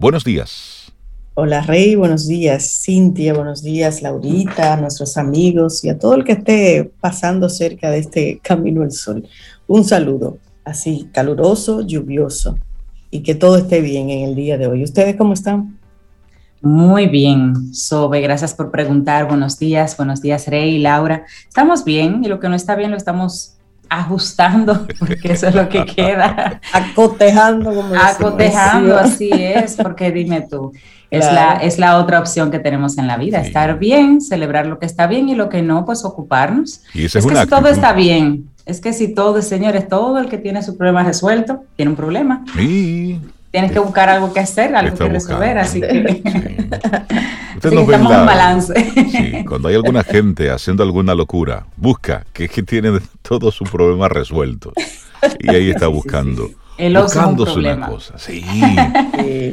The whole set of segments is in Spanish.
Buenos días. Hola Rey, buenos días. Cintia, buenos días. Laurita, a nuestros amigos y a todo el que esté pasando cerca de este Camino al Sol. Un saludo así caluroso, lluvioso y que todo esté bien en el día de hoy. ¿Ustedes cómo están? Muy bien, Sobe, gracias por preguntar. Buenos días, buenos días, Rey, Laura. Estamos bien y lo que no está bien lo estamos ajustando, porque eso es lo que queda. Acotejando, como Acotejando, así es, porque dime tú, es, la, es la otra opción que tenemos en la vida, estar bien, celebrar lo que está bien y lo que no, pues ocuparnos. es, que si todo está bien, es que si todo, señores, todo el que tiene su problema resuelto, tiene un problema. Sí. Tienes que buscar algo que hacer, algo que resolver, así que... Sí. no un balance. Sí, cuando hay alguna gente haciendo alguna locura, busca que es que tiene todo su problema resuelto. Y ahí está buscando. El buscándose una cosa. Sí.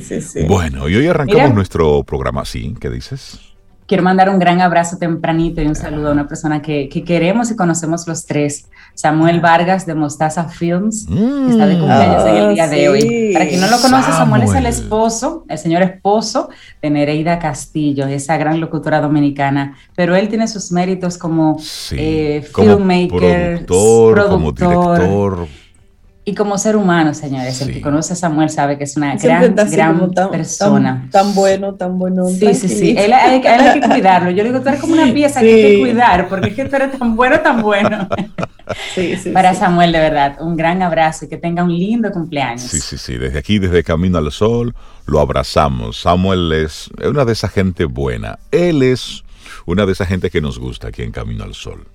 sí, sí, Bueno, y hoy arrancamos nuestro programa. Sí, ¿qué dices? Quiero mandar un gran abrazo tempranito y un saludo a una persona que, queremos y conocemos los tres, Samuel Vargas de Mostaza Films, que está de mm. cumpleaños en el día de hoy. Para quien no lo conoce, Samuel. es el esposo, el señor esposo de Nereida Castillo, esa gran locutora dominicana, pero él tiene sus méritos como eh, filmmaker, productor, como director y como ser humano, señores, el que conoce a Samuel sabe que es una gran, gran persona. Tan, bueno, tan bueno. Sí, sí, sí. Él, hay, que cuidarlo. Yo le digo, tú eres como una pieza que hay que cuidar, porque es que tú eres tan bueno, tan bueno. Sí, sí, Para Samuel, de verdad, un gran abrazo y que tenga un lindo cumpleaños. Sí, sí, sí. Desde aquí, desde Camino al Sol, lo abrazamos. Samuel es una de esa gente buena. Él es una de esa gente que nos gusta aquí en Camino al Sol.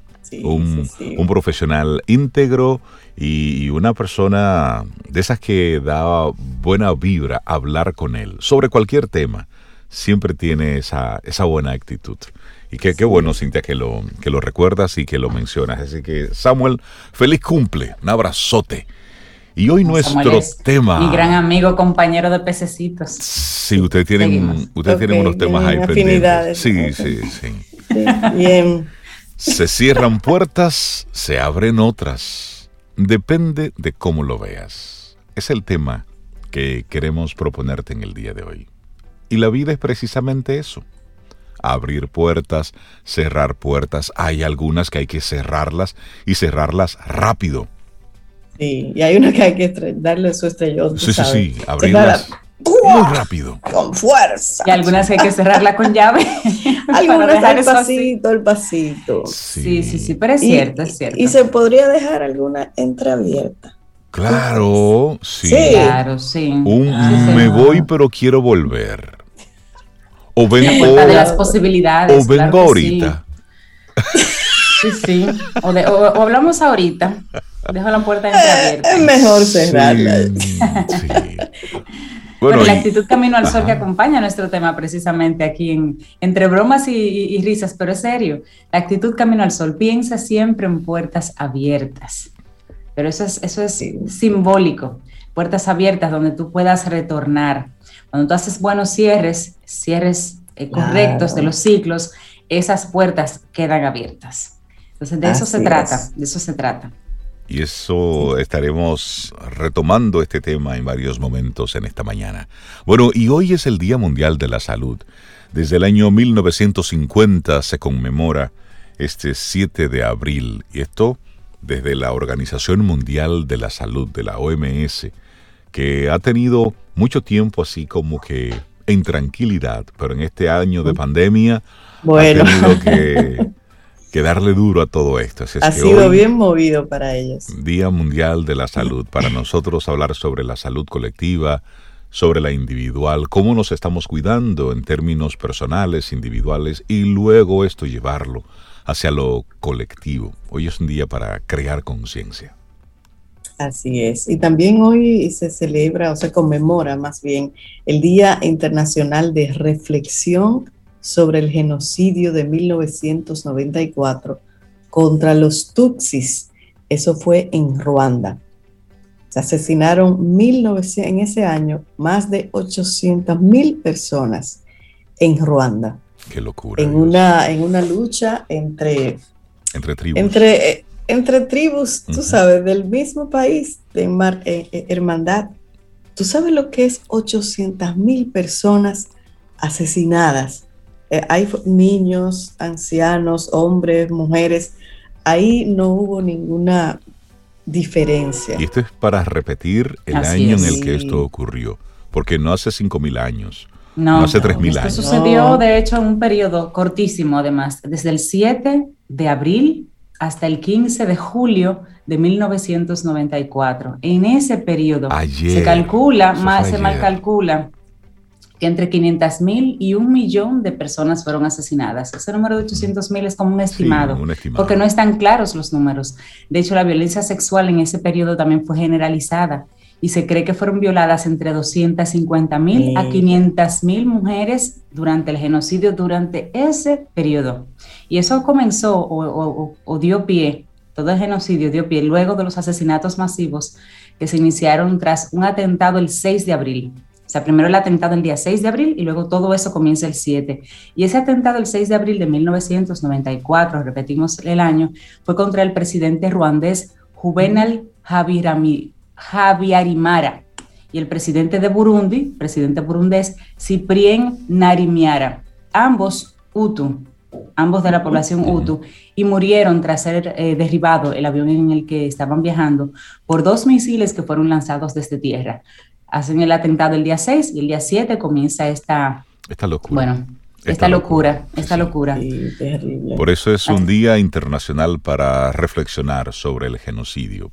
Un, un profesional íntegro y una persona de esas que da buena vibra hablar con él sobre cualquier tema, siempre tiene esa, esa buena actitud. Y qué, qué bueno, Cintia, que lo, que lo recuerdas y que lo mencionas. Así que, Samuel, feliz cumple, un abrazote. Y hoy nuestro tema. Mi gran amigo, compañero de pececitos. Sí, ustedes tienen, ustedes tienen unos temas ahí pendientes. Sí, sí, sí. Bien. Se cierran puertas, se abren otras. Depende de cómo lo veas. Es el tema que queremos proponerte en el día de hoy. Y la vida es precisamente eso. Abrir puertas, cerrar puertas. Hay algunas que hay que cerrarlas y cerrarlas rápido. Sí, y hay una que hay que darle su estrellón. Sí, sí, sí, abrirlas muy rápido. Con fuerza. Y algunas hay que cerrarla con llave. algunas el pasito, el pasito. Sí, sí, sí, pero es cierto, es cierto. Y se podría dejar alguna entreabierta. Claro, sí. Claro, sí. Un me voy pero quiero volver. O vengo. de las posibilidades. O vengo ahorita. Sí, sí. O, o, hablamos ahorita. Dejo la puerta entreabierta. Es mejor cerrarla. sí. Bueno, la actitud Camino al Sol que acompaña nuestro tema precisamente aquí en entre bromas y, risas, pero es serio. La actitud Camino al Sol piensa siempre en puertas abiertas. Pero eso es, eso es simbólico. Puertas abiertas donde tú puedas retornar. Cuando tú haces buenos cierres, cierres eh, correctos de los ciclos, esas puertas quedan abiertas. Entonces, de eso se trata, de eso se trata. Y eso estaremos retomando este tema en varios momentos en esta mañana. Bueno, y hoy es el Día Mundial de la Salud. Desde el año 1950 se conmemora este 7 de abril. Y esto desde la Organización Mundial de la Salud, de la OMS, que ha tenido mucho tiempo así como que en tranquilidad, pero en este año de pandemia bueno. ha tenido que que darle duro a todo esto. ha sido bien movido para ellos. Día Mundial de la Salud. Para nosotros hablar sobre la salud colectiva, sobre la individual, cómo nos estamos cuidando en términos personales, individuales, y luego esto llevarlo hacia lo colectivo. Hoy es un día para crear conciencia. Así es. Y también hoy se celebra o se conmemora más bien el Día Internacional de Reflexión sobre el genocidio de 1994 contra los Tutsis. Eso fue en Ruanda. Se asesinaron en ese año más de 800 mil personas en Ruanda. Qué locura. En una, en una lucha entre, entre tribus. Entre, eh, entre tribus, tú sabes, del mismo país, de eh, eh, hermandad ¿Tú sabes lo que es 800 mil personas asesinadas? Eh, hay niños, ancianos, hombres, mujeres. Ahí no hubo ninguna diferencia. Y esto es para repetir el año en el que esto ocurrió, porque no hace 5.000 años, no, hace 3.000 años. Esto sucedió, de hecho, en un periodo cortísimo, además, desde el 7 de abril hasta el 15 de julio de 1994. En ese periodo se calcula, más se mal calcula, que entre 500 mil y un millón de personas fueron asesinadas. Ese número de 800 mil es como un estimado, porque no están claros los números. De hecho, la violencia sexual en ese periodo también fue generalizada y se cree que fueron violadas entre 250 mil a 500 mil mujeres durante el genocidio durante ese periodo. Y eso comenzó o, o dio pie, todo el genocidio dio pie luego de los asesinatos masivos que se iniciaron tras un atentado el 6 de abril sea, primero el atentado el día 6 de abril y luego todo eso comienza el 7. Y ese atentado el 6 de abril de 1994, repetimos el año, fue contra el presidente ruandés Juvenal Habyarimana y el presidente de Burundi, presidente burundés Cyprien Narimiara, ambos Hutu, ambos de la población Hutu, y murieron tras ser eh, derribado el avión en el que estaban viajando por dos misiles que fueron lanzados desde tierra hacen el atentado el día 6 y el día 7 comienza esta, esta locura. Bueno, esta, locura, esta locura. Por eso es un día internacional para reflexionar sobre el genocidio,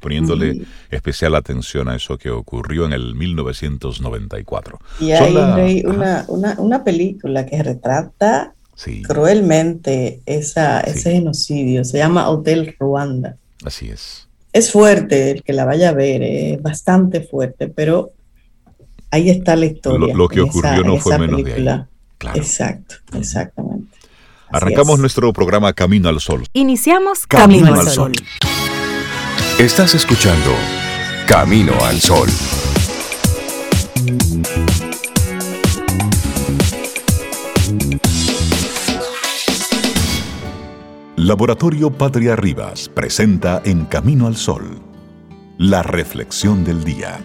poniéndole especial atención a eso que ocurrió en el 1994. Y hay una, una, película que retrata cruelmente esa, ese genocidio, se llama Hotel Ruanda. Así es es fuerte el que la vaya a ver, es bastante fuerte, pero ahí está la historia. Lo, que ocurrió no fue menos de ahí. Exacto, exactamente. Arrancamos nuestro programa Camino al Sol. Iniciamos Camino, al Sol. Estás escuchando Camino al Sol. Laboratorio Patria Rivas presenta En Camino al Sol, la reflexión del día.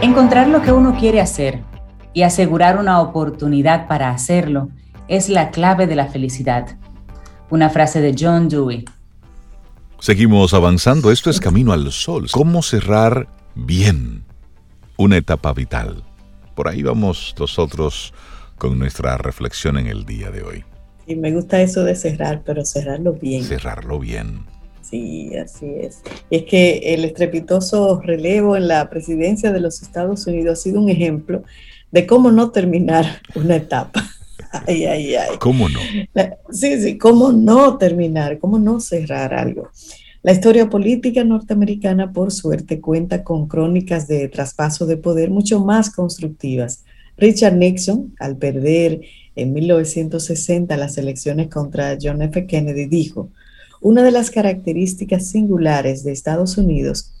Encontrar lo que uno quiere hacer y asegurar una oportunidad para hacerlo es la clave de la felicidad. Una frase de John Dewey. Seguimos avanzando, esto es Camino al Sol. ¿Cómo cerrar bien una etapa vital? Por ahí vamos nosotros con nuestra reflexión en el día de hoy. Y me gusta eso de cerrar, pero cerrarlo bien. Cerrarlo bien. Sí, así es. Y es que el estrepitoso relevo en la presidencia de los Estados Unidos ha sido un ejemplo de cómo no terminar una etapa. Ay, ay, ay. ¿Cómo no? Sí, sí, cómo no terminar, cómo no cerrar algo. La historia política norteamericana, por suerte, cuenta con crónicas de traspaso de poder mucho más constructivas Richard Nixon, al perder en 1960 las elecciones contra John F. Kennedy, dijo, una de las características singulares de Estados Unidos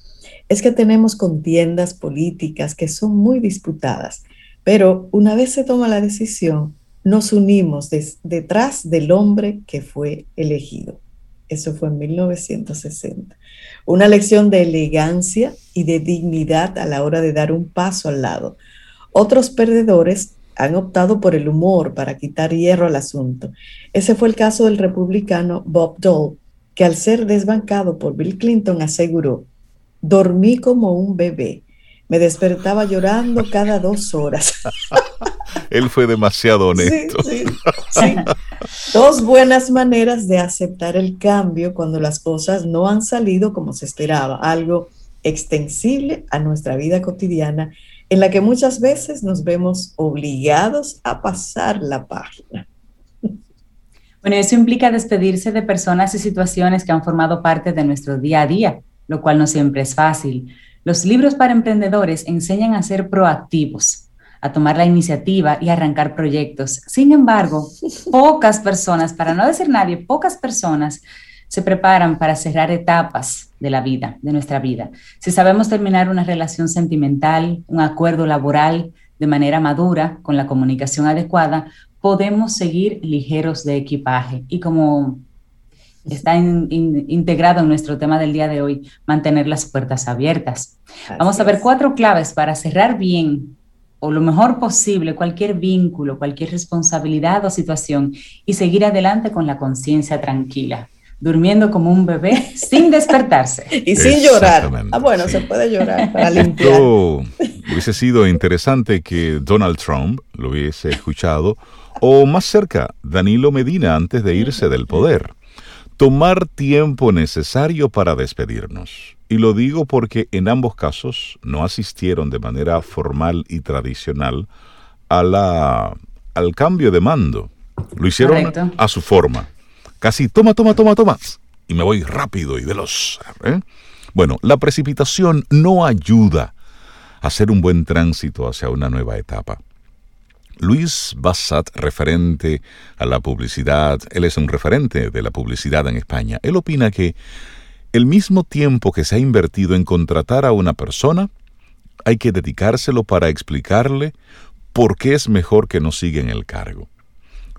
es que tenemos contiendas políticas que son muy disputadas, pero una vez se toma la decisión, nos unimos detrás del hombre que fue elegido. Eso fue en 1960. Una lección de elegancia y de dignidad a la hora de dar un paso al lado, otros perdedores han optado por el humor para quitar hierro al asunto. Ese fue el caso del republicano Bob Dole, que al ser desbancado por Bill Clinton aseguró, dormí como un bebé, me despertaba llorando cada dos horas. Él fue demasiado honesto. Sí, sí, Dos buenas maneras de aceptar el cambio cuando las cosas no han salido como se esperaba, algo extensible a nuestra vida cotidiana en la que muchas veces nos vemos obligados a pasar la página. Bueno, eso implica despedirse de personas y situaciones que han formado parte de nuestro día a día, lo cual no siempre es fácil. Los libros para emprendedores enseñan a ser proactivos, a tomar la iniciativa y arrancar proyectos. Sin embargo, pocas personas, para no decir nadie, pocas personas se preparan para cerrar etapas de la vida, de nuestra vida. Si sabemos terminar una relación sentimental, un acuerdo laboral de manera madura, con la comunicación adecuada, podemos seguir ligeros de equipaje. Y como está integrado en nuestro tema del día de hoy, mantener las puertas abiertas. Vamos a ver cuatro claves para cerrar bien o lo mejor posible cualquier vínculo, cualquier responsabilidad o situación y seguir adelante con la conciencia tranquila durmiendo como un bebé sin despertarse. y sin llorar. Ah, bueno, se puede llorar para limpiar. Esto hubiese sido interesante que Donald Trump lo hubiese escuchado, o más cerca, Danilo Medina antes de irse del poder tomar tiempo necesario para despedirnos. Y lo digo porque en ambos casos no asistieron de manera formal y tradicional a la, al cambio de mando. Lo hicieron a su forma. Casi toma, toma, toma, toma. Y me voy rápido y veloz. ¿eh? Bueno, la precipitación no ayuda a hacer un buen tránsito hacia una nueva etapa. Luis Bassat, referente a la publicidad, él es un referente de la publicidad en España. Él opina que el mismo tiempo que se ha invertido en contratar a una persona, hay que dedicárselo para explicarle por qué es mejor que no siga en el cargo.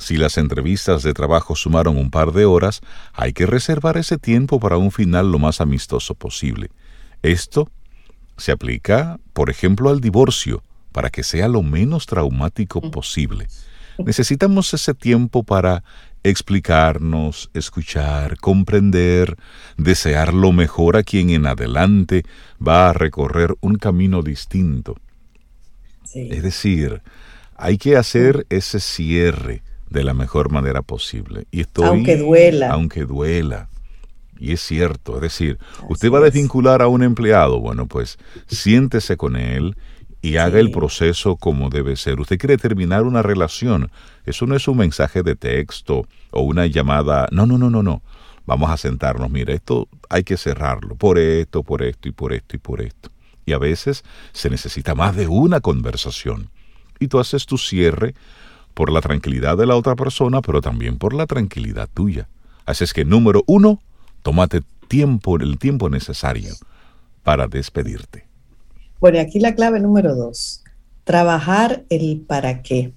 Si las entrevistas de trabajo sumaron un par de horas, hay que reservar ese tiempo para un final lo más amistoso posible. Esto se aplica, por ejemplo, al divorcio para que sea lo menos traumático posible. Necesitamos ese tiempo para explicarnos, escuchar, comprender, desear lo mejor a quien en adelante va a recorrer un camino distinto. Es decir, hay que hacer ese cierre de la mejor manera posible. Y estoy, aunque duela. Aunque duela. Y es cierto, es decir, usted va a desvincular a un empleado, bueno, pues siéntese con él y haga el proceso como debe ser. Usted quiere terminar una relación. Eso no es un mensaje de texto o una llamada. No, no, no, no, no. Vamos a sentarnos. Mira, esto hay que cerrarlo. Por esto, por esto y por esto y por esto. Y a veces se necesita más de una conversación. Y tú haces tu cierre por la tranquilidad de la otra persona, pero también por la tranquilidad tuya. Así es que, número uno, tómate tiempo, el tiempo necesario para despedirte. Bueno, aquí la clave número dos, trabajar el para qué.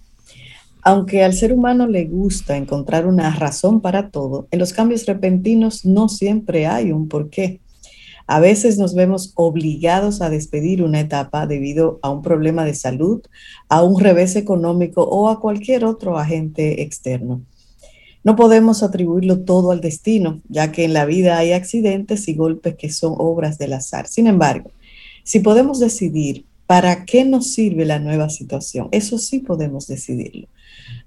Aunque al ser humano le gusta encontrar una razón para todo, en los cambios repentinos no siempre hay un por qué. A veces nos vemos obligados a despedir una etapa debido a un problema de salud, a un revés económico o a cualquier otro agente externo. No podemos atribuirlo todo al destino, ya que en la vida hay accidentes y golpes que son obras del azar. Sin embargo, si podemos decidir para qué nos sirve la nueva situación, eso sí podemos decidirlo.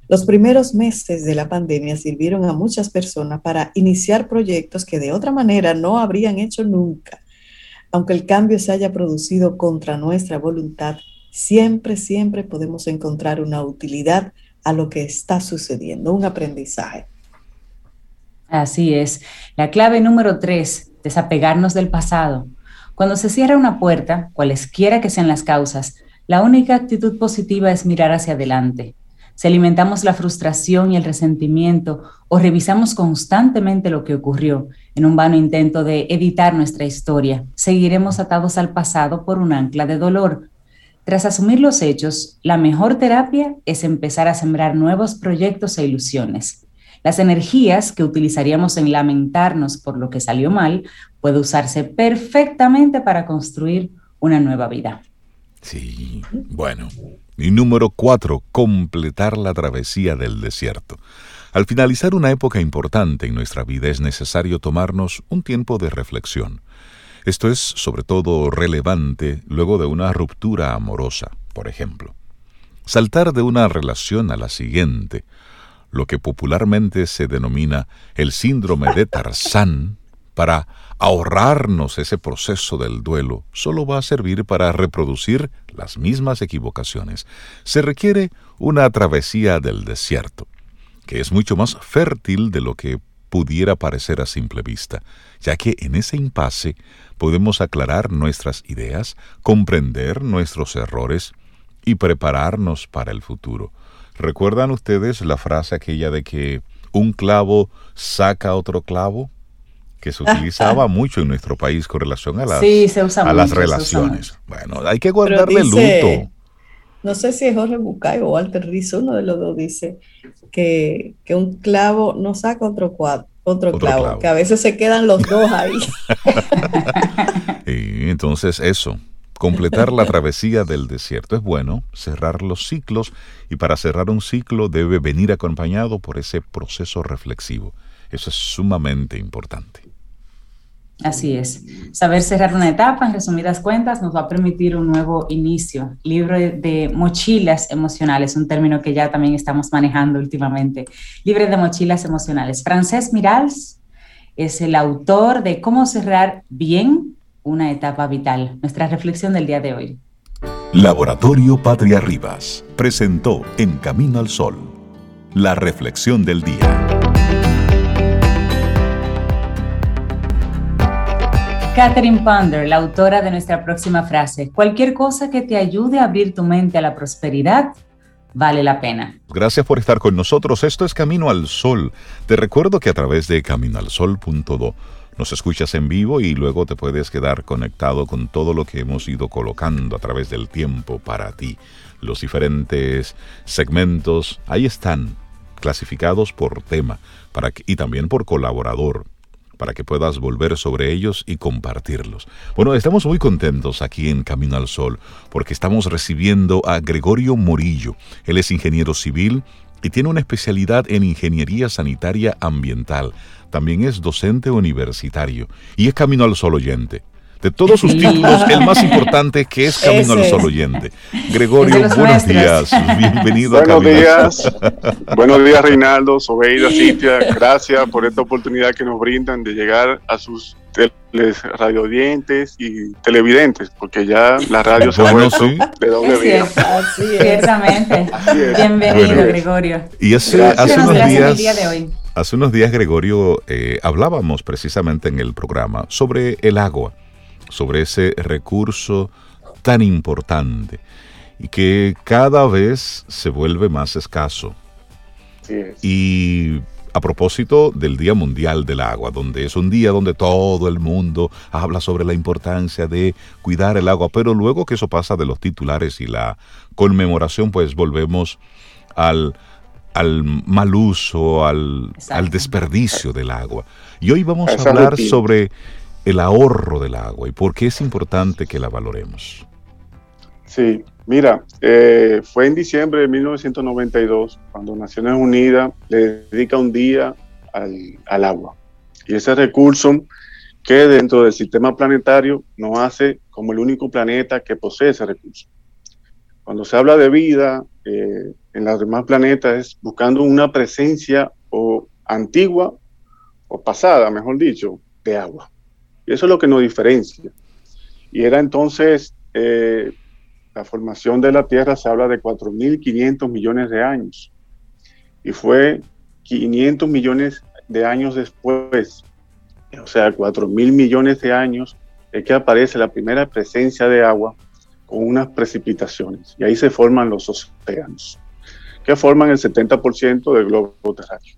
Los primeros meses de la pandemia sirvieron a muchas personas para iniciar proyectos que de otra manera no habrían hecho nunca. Aunque el cambio se haya producido contra nuestra voluntad, siempre, siempre podemos encontrar una utilidad a lo que está sucediendo, un aprendizaje. Así es. La clave número tres, desapegarnos del pasado. Cuando se cierra una puerta, cualesquiera que sean las causas, la única actitud positiva es mirar hacia adelante. Si alimentamos la frustración y el resentimiento o revisamos constantemente lo que ocurrió en un vano intento de editar nuestra historia, seguiremos atados al pasado por un ancla de dolor. Tras asumir los hechos, la mejor terapia es empezar a sembrar nuevos proyectos e ilusiones. Las energías que utilizaríamos en lamentarnos por lo que salió mal puede usarse perfectamente para construir una nueva vida. Sí, bueno. Y número cuatro, completar la travesía del desierto. Al finalizar una época importante en nuestra vida es necesario tomarnos un tiempo de reflexión. Esto es sobre todo relevante luego de una ruptura amorosa, por ejemplo. Saltar de una relación a la siguiente, lo que popularmente se denomina el síndrome de Tarzán, para ahorrarnos ese proceso del duelo solo va a servir para reproducir las mismas equivocaciones. Se requiere una travesía del desierto, que es mucho más fértil de lo que pudiera parecer a simple vista, ya que en ese impasse podemos aclarar nuestras ideas, comprender nuestros errores y prepararnos para el futuro. ¿Recuerdan ustedes la frase aquella de que un clavo saca otro clavo? Que se utilizaba mucho en nuestro país con relación a las, a las relaciones. Bueno, hay que guardarle luto. No sé si es Jorge Bucay o Walter Rizzo, uno de los dos dice que, un clavo no saca otro, Otro, clavo, que a veces se quedan los dos ahí. y entonces eso, completar la travesía del desierto es bueno, cerrar los ciclos y para cerrar un ciclo debe venir acompañado por ese proceso reflexivo. Eso es sumamente importante. Así es. Saber cerrar una etapa, en resumidas cuentas, nos va a permitir un nuevo inicio. Libre de mochilas emocionales, un término que ya también estamos manejando últimamente. Libre de mochilas emocionales. Francés Mirals es el autor de Cómo cerrar bien una etapa vital. Nuestra reflexión del día de hoy. Laboratorio Patria Rivas presentó En Camino al Sol, la reflexión del día. Catherine Ponder, la autora de nuestra próxima frase, cualquier cosa que te ayude a abrir tu mente a la prosperidad, vale la pena. Gracias por estar con nosotros. Esto es Camino al Sol. Te recuerdo que a través de caminoalsol.do nos escuchas en vivo y luego te puedes quedar conectado con todo lo que hemos ido colocando a través del tiempo para ti. Los diferentes segmentos ahí están clasificados por tema y también por colaborador para que puedas volver sobre ellos y compartirlos. Bueno, estamos muy contentos aquí en Camino al Sol porque estamos recibiendo a Gregorio Morillo. Él es ingeniero civil y tiene una especialidad en ingeniería sanitaria ambiental. También es docente universitario y es Camino al Sol oyente de todos sus títulos, el más importante que es Camino al Sol Oyente. Gregorio, buenos días, bienvenido a Camino días, buenos días Reinaldo, Sobeida, Cintia, gracias por esta oportunidad que nos brindan de llegar a sus radiodientes y televidentes, porque ya la radio se vuelto de doble vida. Ciertamente. Bienvenido, Gregorio. Y hace, hace unos días, hace unos días, Gregorio, eh, hablábamos precisamente en el programa sobre el agua sobre ese recurso tan importante y que cada vez se vuelve más escaso. Y a propósito del Día Mundial del Agua, donde es un día donde todo el mundo habla sobre la importancia de cuidar el agua, pero luego que eso pasa de los titulares y la conmemoración, pues volvemos al, al mal uso, al, al desperdicio del agua. Y hoy vamos a hablar sobre el ahorro del agua y por qué es importante que la valoremos. Sí, mira, eh, fue en diciembre de 1992 cuando Naciones Unidas le dedica un día al, agua. Y ese recurso que dentro del sistema planetario nos hace como el único planeta que posee ese recurso. Cuando se habla de vida eh, en los demás planetas es buscando una presencia o antigua o pasada, mejor dicho, de agua. Y eso es lo que nos diferencia. Y era entonces, eh, la formación de la Tierra se habla de 4.500 millones de años. Y fue 500 millones de años después, o sea, 4.000 millones de años, es que aparece la primera presencia de agua con unas precipitaciones. Y ahí se forman los océanos, que forman el 70% del globo terráqueo.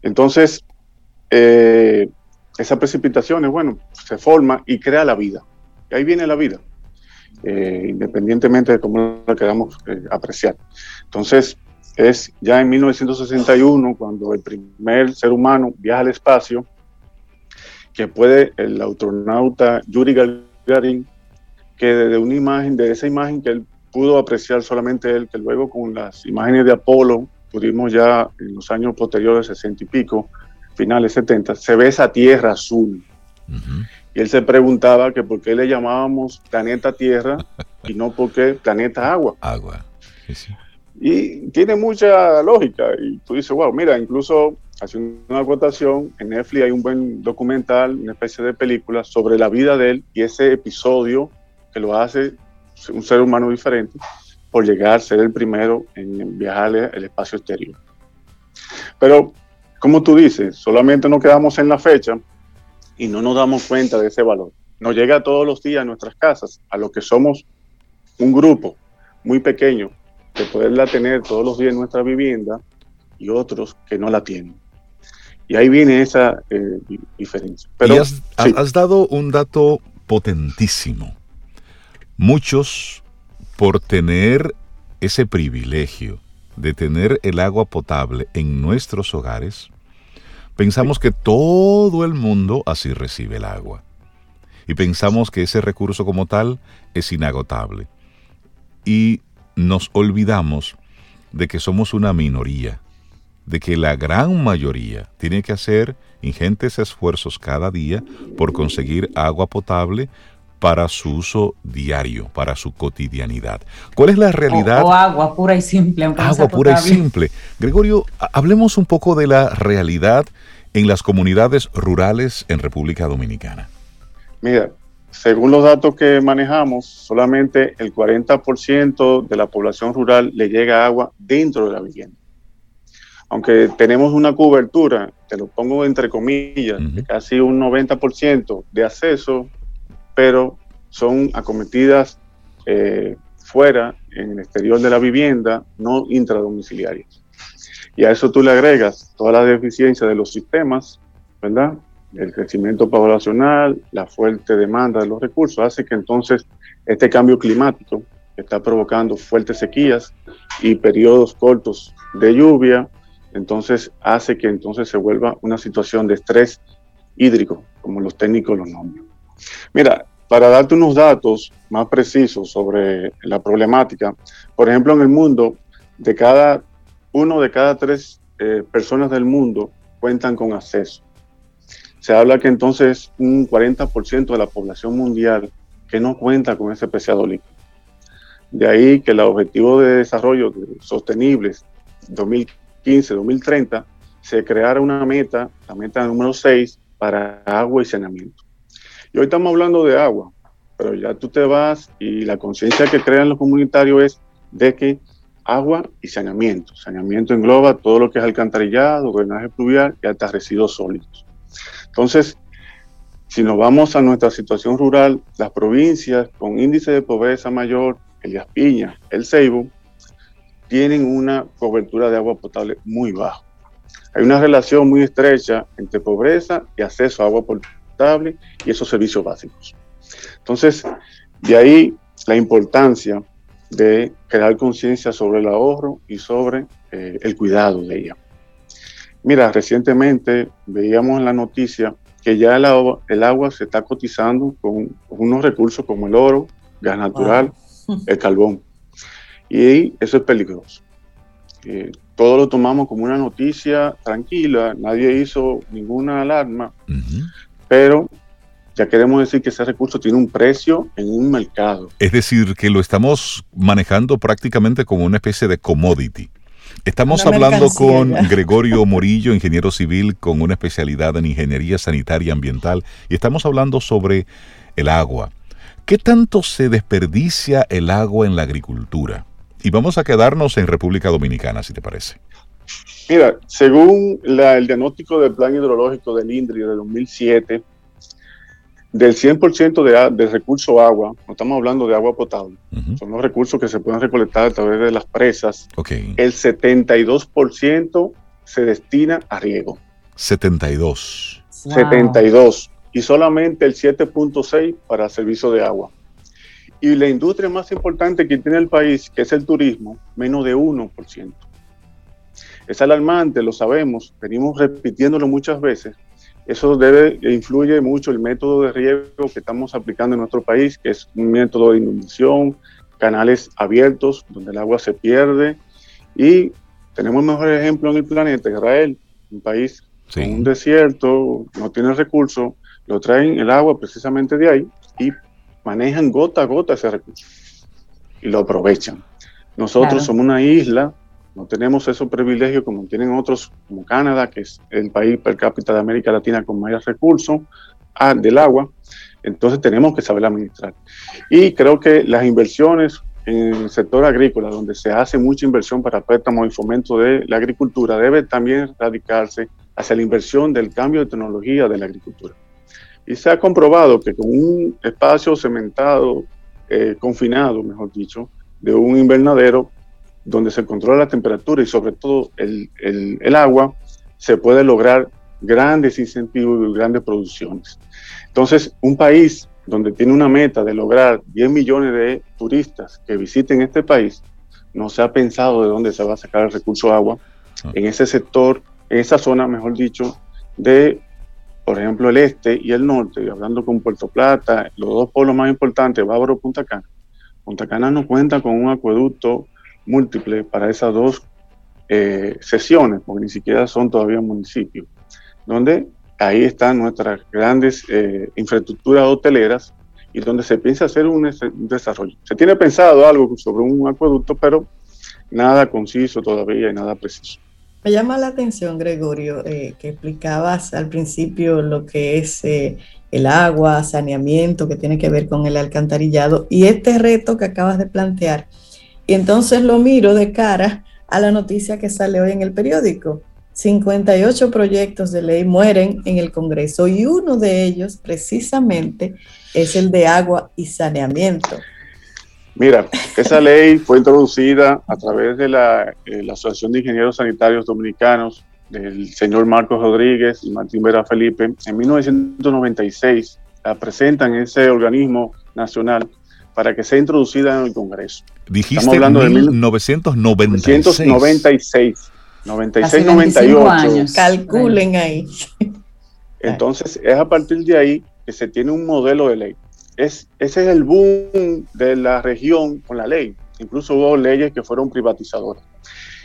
Entonces, eh, esa precipitación, bueno, se forma y crea la vida. Y ahí viene la vida, eh, independientemente de cómo la queramos eh, apreciar. Entonces, es ya en 1961 cuando el primer ser humano viaja al espacio, que puede el astronauta Yuri Gagarin, que de una imagen, de esa imagen que él pudo apreciar solamente él, que luego con las imágenes de Apolo pudimos ya en los años posteriores, 60 y pico, finales 70, se ve esa tierra azul. Y él se preguntaba que por qué le llamábamos planeta Tierra y no por qué planeta Agua. Agua. Y tiene mucha lógica. Y tú dices, wow, mira, incluso haciendo una acotación, en Netflix hay un buen documental, una especie de película sobre la vida de él y ese episodio que lo hace un ser humano diferente por llegar a ser el primero en viajar al espacio exterior. Pero como tú dices, solamente nos quedamos en la fecha y no nos damos cuenta de ese valor. Nos llega todos los días a nuestras casas, a lo que somos un grupo muy pequeño, de poderla tener todos los días en nuestra vivienda y otros que no la tienen. Y ahí viene esa eh, diferencia. Pero, has dado un dato potentísimo. Muchos, por tener ese privilegio, de tener el agua potable en nuestros hogares, Pensamos que todo el mundo así recibe el agua. Y pensamos que ese recurso como tal es inagotable. Y nos olvidamos de que somos una minoría, de que la gran mayoría tiene que hacer ingentes esfuerzos cada día por conseguir agua potable para su uso diario, para su cotidianidad. ¿Cuál es la realidad? O, agua pura y simple. Agua pura y simple. Gregorio, hablemos un poco de la realidad en las comunidades rurales en República Dominicana. Mira, según los datos que manejamos, solamente el 40% de la población rural le llega agua dentro de la vivienda. Aunque tenemos una cobertura, te lo pongo entre comillas, de casi un 90% de acceso pero son acometidas eh, fuera, en el exterior de la vivienda, no intradomiciliarias. Y a eso tú le agregas toda la deficiencia de los sistemas, ¿verdad? El crecimiento poblacional, la fuerte demanda de los recursos, hace que entonces este cambio climático está provocando fuertes sequías y periodos cortos de lluvia, entonces hace que entonces se vuelva una situación de estrés hídrico, como los técnicos lo nombran. Mira, para darte unos datos más precisos sobre la problemática, por ejemplo, en el mundo, de cada uno de cada tres eh, personas del mundo cuentan con acceso. Se habla que entonces un 40% de la población mundial que no cuenta con ese preciado líquido. De ahí que el objetivo de desarrollo sostenibles 2015-2030 se creara una meta, la meta número 6, para agua y saneamiento. Y hoy estamos hablando de agua, pero ya tú te vas y la conciencia que crean los comunitarios es de que agua y saneamiento. Saneamiento engloba todo lo que es alcantarillado, drenaje pluvial y hasta residuos sólidos. Entonces, si nos vamos a nuestra situación rural, las provincias con índice de pobreza mayor, Elías Piña, El Ceibo, tienen una cobertura de agua potable muy baja. Hay una relación muy estrecha entre pobreza y acceso a agua potable y esos servicios básicos. Entonces, de ahí la importancia de crear conciencia sobre el ahorro y sobre eh, el cuidado de ella. Mira, recientemente veíamos en la noticia que ya el agua, el agua se está cotizando con, unos recursos como el oro, gas natural, el carbón. Y eso es peligroso. Eh, todo lo tomamos como una noticia tranquila, nadie hizo ninguna alarma, pero ya queremos decir que ese recurso tiene un precio en un mercado. Es decir, que lo estamos manejando prácticamente como una especie de commodity. Estamos hablando con Gregorio Morillo, ingeniero civil con una especialidad en ingeniería sanitaria ambiental, y estamos hablando sobre el agua. ¿Qué tanto se desperdicia el agua en la agricultura? Y vamos a quedarnos en República Dominicana, si te parece. Mira, según el diagnóstico del Plan Hidrológico del INDRI de 2007, del 100% de, de recurso agua, no estamos hablando de agua potable, son los recursos que se pueden recolectar a través de las presas, el 72% se destina a riego. 72. 72. Y solamente el 7.6 para servicio de agua. Y la industria más importante que tiene el país, que es el turismo, menos de 1%. Es alarmante, lo sabemos, venimos repitiéndolo muchas veces. Eso debe influye mucho el método de riego que estamos aplicando en nuestro país, que es un método de inundación, canales abiertos donde el agua se pierde. Y tenemos el mejor ejemplo en el planeta, Israel, un país con un desierto, no tiene recursos, lo traen el agua precisamente de ahí y manejan gota a gota ese recurso y lo aprovechan. Nosotros somos una isla no tenemos esos privilegios como tienen otros, como Canadá, que es el país per cápita de América Latina con mayor recursos ah, del agua. Entonces tenemos que saber administrar. Y creo que las inversiones en el sector agrícola, donde se hace mucha inversión para préstamo y fomento de la agricultura, debe también radicarse hacia la inversión del cambio de tecnología de la agricultura. Y se ha comprobado que con un espacio cementado, eh, confinado, mejor dicho, de un invernadero, donde se controla la temperatura y sobre todo el, agua, se puede lograr grandes incentivos y grandes producciones. Entonces, un país donde tiene una meta de lograr 10 millones de turistas que visiten este país, no se ha pensado de dónde se va a sacar el recurso agua. Ah. En ese sector, en esa zona, mejor dicho, de, por ejemplo, el este y el norte, hablando con Puerto Plata, los dos pueblos más importantes, Bávaro y Punta Cana. Punta Cana no cuenta con un acueducto múltiple para esas dos eh, sesiones, porque ni siquiera son todavía municipios, donde ahí están nuestras grandes eh, infraestructuras hoteleras y donde se piensa hacer un, desarrollo. Se tiene pensado algo sobre un acueducto, pero nada conciso todavía y nada preciso. Me llama la atención, Gregorio, eh, que explicabas al principio lo que es eh, el agua, saneamiento, que tiene que ver con el alcantarillado, y este reto que acabas de plantear. Y entonces lo miro de cara a la noticia que sale hoy en el periódico. 58 proyectos de ley mueren en el Congreso y uno de ellos precisamente es el de agua y saneamiento. Mira, esa ley fue introducida a través de la, eh, Asociación de Ingenieros Sanitarios Dominicanos del señor Marcos Rodríguez y Martín Vera Felipe en 1996. La presentan en ese organismo nacional para que sea introducida en el Congreso. Dijiste Estamos hablando de 1996. 1996. 96, 98. Calculen ahí. Entonces, es a partir de ahí que se tiene un modelo de ley. Es, ese es el boom de la región con la ley. Incluso hubo leyes que fueron privatizadoras.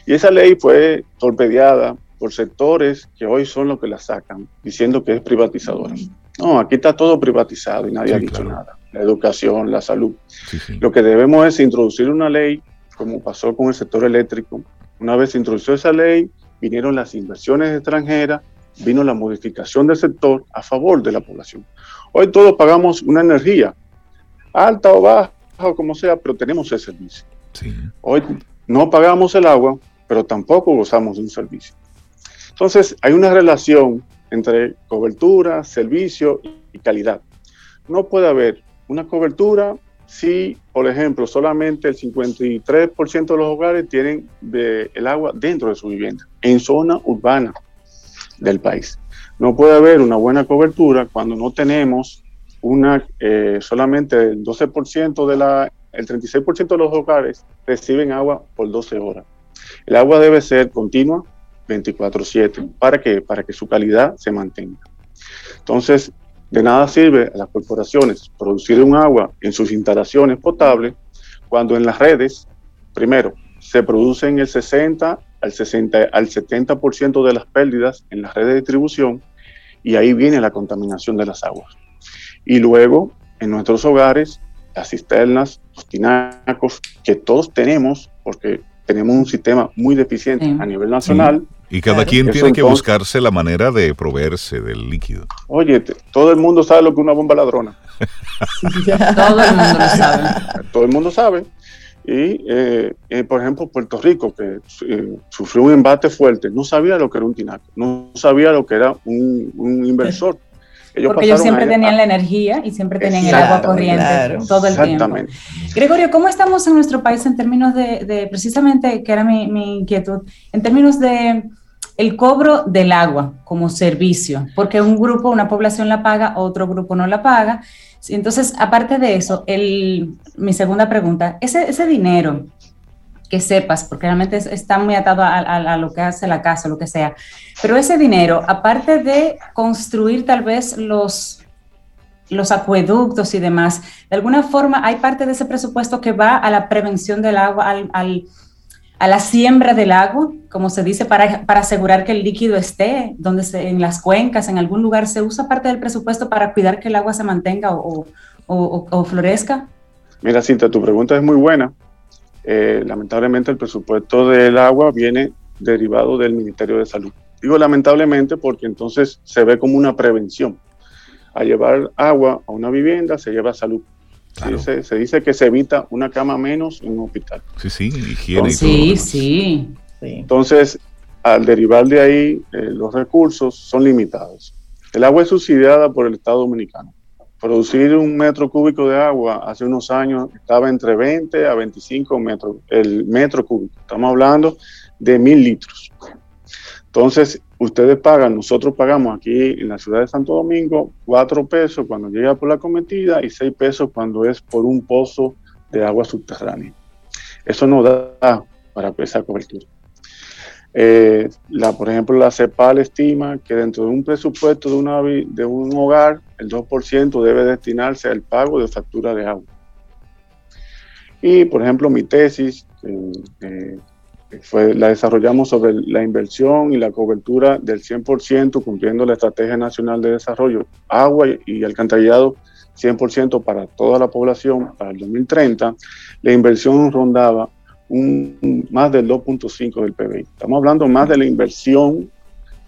Y esa ley fue torpedeada por sectores que hoy son los que la sacan, diciendo que es privatizadora. No, aquí está todo privatizado y nadie ha dicho nada. La educación, la salud. Lo que debemos es introducir una ley, como pasó con el sector eléctrico, una vez se introdujo esa ley, vinieron las inversiones extranjeras, vino la modificación del sector a favor de la población. Hoy todos pagamos una energía, alta o baja, o como sea, pero tenemos ese servicio. Hoy no pagamos el agua, pero tampoco gozamos de un servicio. Entonces, hay una relación entre cobertura, servicio y calidad. No puede haber una cobertura si, por ejemplo, solamente el 53% de los hogares tienen el agua dentro de su vivienda, en zona urbana del país. No puede haber una buena cobertura cuando no tenemos una, eh, solamente el 12% de la, el 36% de los hogares reciben agua por 12 horas. El agua debe ser continua 24/7. ¿Para qué? Para que su calidad se mantenga. Entonces, de nada sirve a las corporaciones producir un agua en sus instalaciones potables cuando en las redes, primero, se producen el 60 al, 60, al 70% de las pérdidas en las redes de distribución y ahí viene la contaminación de las aguas. Y luego, en nuestros hogares, las cisternas, los tinacos, que todos tenemos, porque tenemos un sistema muy deficiente a nivel nacional, y cada quien tiene que buscarse la manera de proveerse del líquido. Oye, todo el mundo sabe lo que es una bomba ladrona. todo el mundo lo sabe. Todo el mundo sabe. Y, eh, eh, por ejemplo, Puerto Rico, que eh, sufrió un embate fuerte, no sabía lo que era un tinaco, no sabía lo que era un, inversor. Porque ellos siempre tenían la energía y siempre tenían el agua corriente todo el tiempo. Gregorio, ¿cómo estamos en nuestro país en términos de, precisamente, que era mi, mi inquietud, en términos de el cobro del agua como servicio, porque un grupo, una población la paga, otro grupo no la paga. Entonces, aparte de eso, el, mi segunda pregunta, ese, ese dinero que sepas, porque realmente está muy atado a, lo que hace la casa, lo que sea, pero ese dinero, aparte de construir tal vez los, los acueductos y demás, de alguna forma hay parte de ese presupuesto que va a la prevención del agua, al, a la siembra del agua, como se dice, para, para asegurar que el líquido esté donde se, en las cuencas, en algún lugar, ¿se usa parte del presupuesto para cuidar que el agua se mantenga o, o, florezca? Mira, Cinta, tu pregunta es muy buena. Eh, lamentablemente el presupuesto del agua viene derivado del Ministerio de Salud. Digo lamentablemente porque entonces se ve como una prevención. A llevar agua a una vivienda se lleva salud. Se, dice que se evita una cama menos en un hospital. Sí, sí, higiene y sí, sí, Entonces, al derivar de ahí, eh, los recursos son limitados. El agua es subsidiada por el Estado Dominicano. Producir un metro cúbico de agua hace unos años estaba entre 20 a 25 metros, el metro cúbico. Estamos hablando de mil litros. Entonces, ustedes pagan, nosotros pagamos aquí en la ciudad de Santo Domingo cuatro pesos cuando llega por la cometida y seis pesos cuando es por un pozo de agua subterránea. Eso no da para esa cobertura. Eh, la, por ejemplo, la CEPAL estima que dentro de un presupuesto de, una, de un hogar, el 2% debe destinarse al pago de factura de agua. Y, por ejemplo, mi tesis eh, fue, la desarrollamos sobre la inversión y la cobertura del 100% cumpliendo la Estrategia Nacional de Desarrollo, agua y alcantarillado 100% para toda la población para el 2030. La inversión rondaba un, más del 2.5 del PBI. Estamos hablando más de la inversión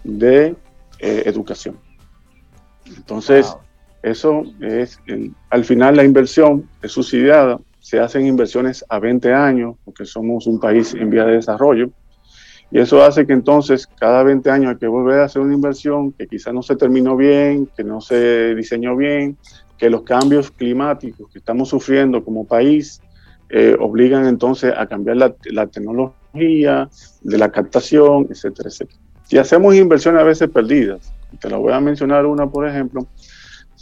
de eh, educación. Entonces, eso es, al final la inversión es subsidiada, se hacen inversiones a 20 años, porque somos un país en vía de desarrollo, y eso hace que entonces cada 20 años hay que volver a hacer una inversión que quizás no se terminó bien, que no se diseñó bien, que los cambios climáticos que estamos sufriendo como país eh, obligan entonces a cambiar la, tecnología de la captación, etcétera, etcétera. Y hacemos inversiones a veces perdidas. Te la voy a mencionar una, por ejemplo,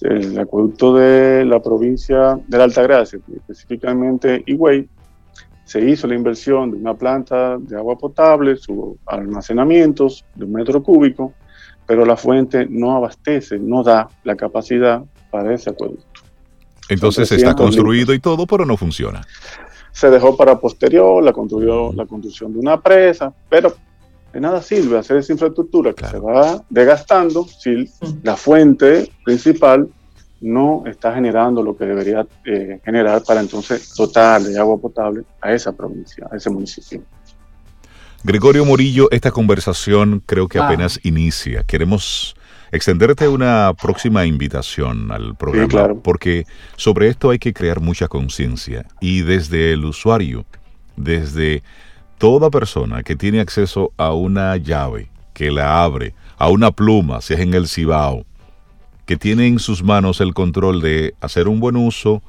el acueducto de la provincia de la Altagracia, específicamente Higüey, se hizo la inversión de una planta de agua potable, sus almacenamientos de un metro cúbico, pero la fuente no abastece, no da la capacidad para ese acueducto. Entonces está construido y todo, pero no funciona. Se dejó para posterior, la, construyó, la construcción de una presa, pero de nada sirve hacer esa infraestructura que se va desgastando si la fuente principal no está generando lo que debería eh, generar para entonces dotar de agua potable a esa provincia, a ese municipio. Gregorio Morillo, esta conversación creo que apenas inicia. Queremos extenderte una próxima invitación al programa, porque sobre esto hay que crear mucha conciencia y desde el usuario, desde toda persona que tiene acceso a una llave, que la abre, a una pluma, si es en el Cibao, que tiene en sus manos el control de hacer un buen uso,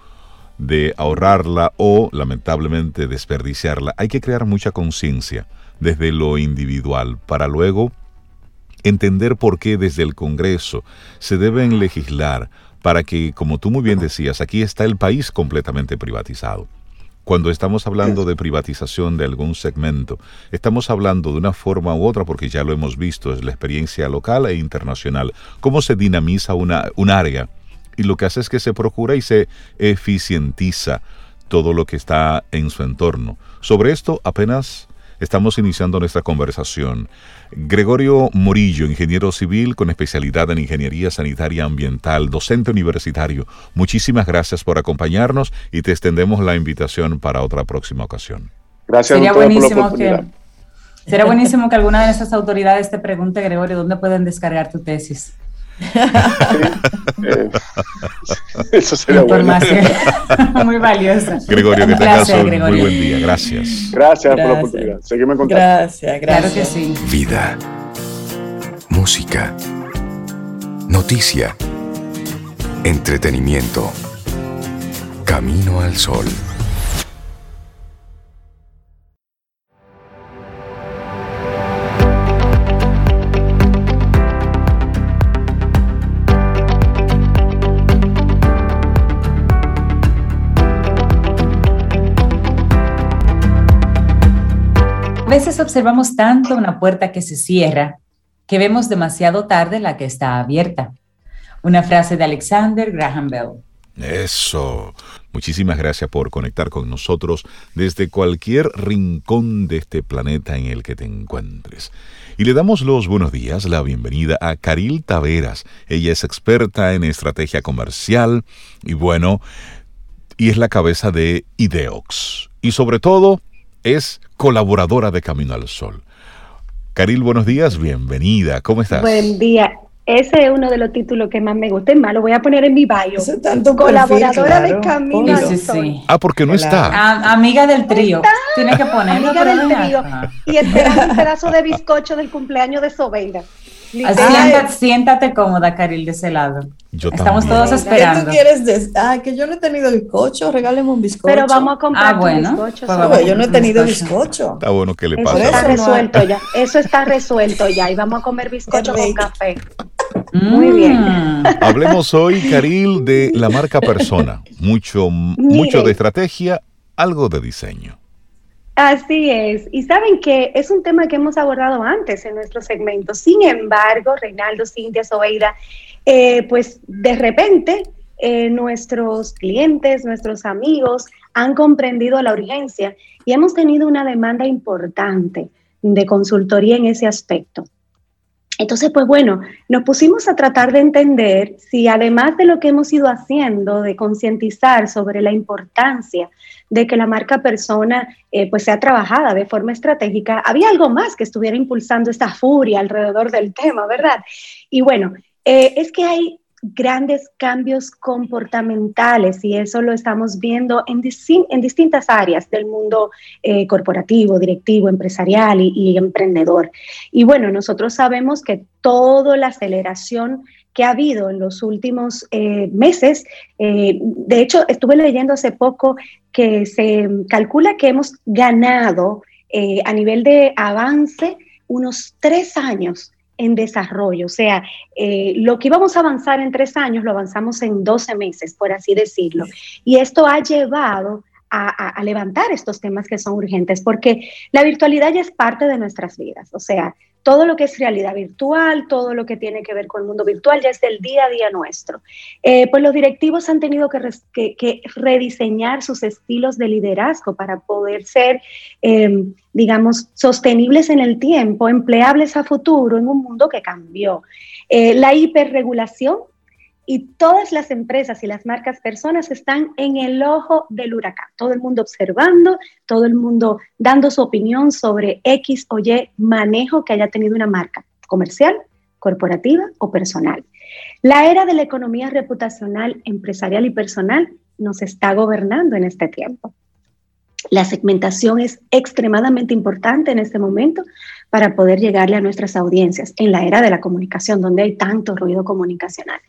de ahorrarla o, lamentablemente, desperdiciarla. Hay que crear mucha conciencia desde lo individual para luego entender por qué desde el Congreso se deben legislar para que, como tú muy bien decías, aquí está el país completamente privatizado. Cuando estamos hablando de privatización de algún segmento, estamos hablando de una forma u otra, porque ya lo hemos visto, es la experiencia local e internacional, cómo se dinamiza una, un área y lo que hace es que se procura y se eficientiza todo lo que está en su entorno. Sobre esto apenas Estamos iniciando nuestra conversación. Gregorio Morillo, ingeniero civil con especialidad en ingeniería sanitaria ambiental, docente universitario, muchísimas gracias por acompañarnos y te extendemos la invitación para otra próxima ocasión. Gracias Sería buenísimo que Será buenísimo que alguna de esas autoridades te pregunte, Gregorio, ¿dónde pueden descargar tu tesis? Eh, eso sería bueno. muy valiosa. Gregorio, que tengas un muy buen día. Gracias. Gracias, por la oportunidad. Seguimos en contacto. Gracias, gracias. Claro que sí. Vida. Música. Noticia. Entretenimiento. Camino al sol. Veces observamos tanto una puerta que se cierra que vemos demasiado tarde la que está abierta. Una frase de Alexander Graham Bell. Eso. Muchísimas gracias por conectar con nosotros desde cualquier rincón de este planeta en el que te encuentres. Y le damos los buenos días, la bienvenida a Caril Taveras. Ella es experta en estrategia comercial y bueno, y es la cabeza de Ideox. Y sobre todo, es colaboradora de Camino al Sol. Caril, buenos días, bienvenida. ¿Cómo estás? Buen día. Ese es uno de los títulos que más me gusta. Es más, lo voy a poner en mi bio. tanto Colaboradora de Camino al Sol. Ah, porque no está. amiga del trío. Tiene que ponerlo. Amiga del trío. Y esperando un pedazo de bizcocho del cumpleaños de Sobeida. Siéntate, siéntate, cómoda, Caril, de ese lado. Estamos todos esperando. ¿Qué tú quieres Ah, que yo no he tenido bizcocho, regáleme un bizcocho. Pero vamos a comprar ah, bueno, bizcocho. Pues yo no he tenido bizcocho. Está bueno que le pase. Eso está resuelto ya. Eso está resuelto ya. Y vamos a comer bizcocho con café. Muy bien. Mm. Hablemos hoy, Caril, de la marca persona. Mucho, mucho de estrategia, algo de diseño. Así es. Y saben que es un tema que hemos abordado antes en nuestro segmento. Sin embargo, Reinaldo, Cintia, Sobeida, eh, pues de repente eh, nuestros clientes, nuestros amigos han comprendido la urgencia y hemos tenido una demanda importante de consultoría en ese aspecto. Entonces, pues bueno, nos pusimos a tratar de entender si además de lo que hemos ido haciendo, de concientizar sobre la importancia de que la marca persona eh, pues sea trabajada de forma estratégica, había algo más que estuviera impulsando esta furia alrededor del tema, ¿verdad? Y bueno, eh, es que hay grandes cambios comportamentales y eso lo estamos viendo en, distintas áreas del mundo eh, corporativo, directivo, empresarial y, emprendedor. Y bueno, nosotros sabemos que toda la aceleración que ha habido en los últimos eh, meses, eh, de hecho estuve leyendo hace poco que se calcula que hemos ganado a nivel de avance unos tres años en desarrollo. O sea, eh, lo que íbamos a avanzar en tres años lo avanzamos en 12 meses, por así decirlo. Y esto ha llevado a, levantar estos temas que son urgentes, porque la virtualidad ya es parte de nuestras vidas. O sea, todo lo que es realidad virtual, todo lo que tiene que ver con el mundo virtual, ya es del día a día nuestro. Eh, pues los directivos han tenido que, rediseñar sus estilos de liderazgo para poder ser, em, digamos, sostenibles en el tiempo, empleables a futuro en un mundo que cambió. Eh, la hiperregulación y todas las empresas y las marcas personas están en el ojo del huracán. Todo el mundo observando, todo el mundo dando su opinión sobre X o Y manejo que haya tenido una marca comercial, corporativa o personal. La era de la economía reputacional, empresarial y personal nos está gobernando en este tiempo. La segmentación es extremadamente importante en este momento para poder llegarle a nuestras audiencias en la era de la comunicación, donde hay tanto ruido comunicacional.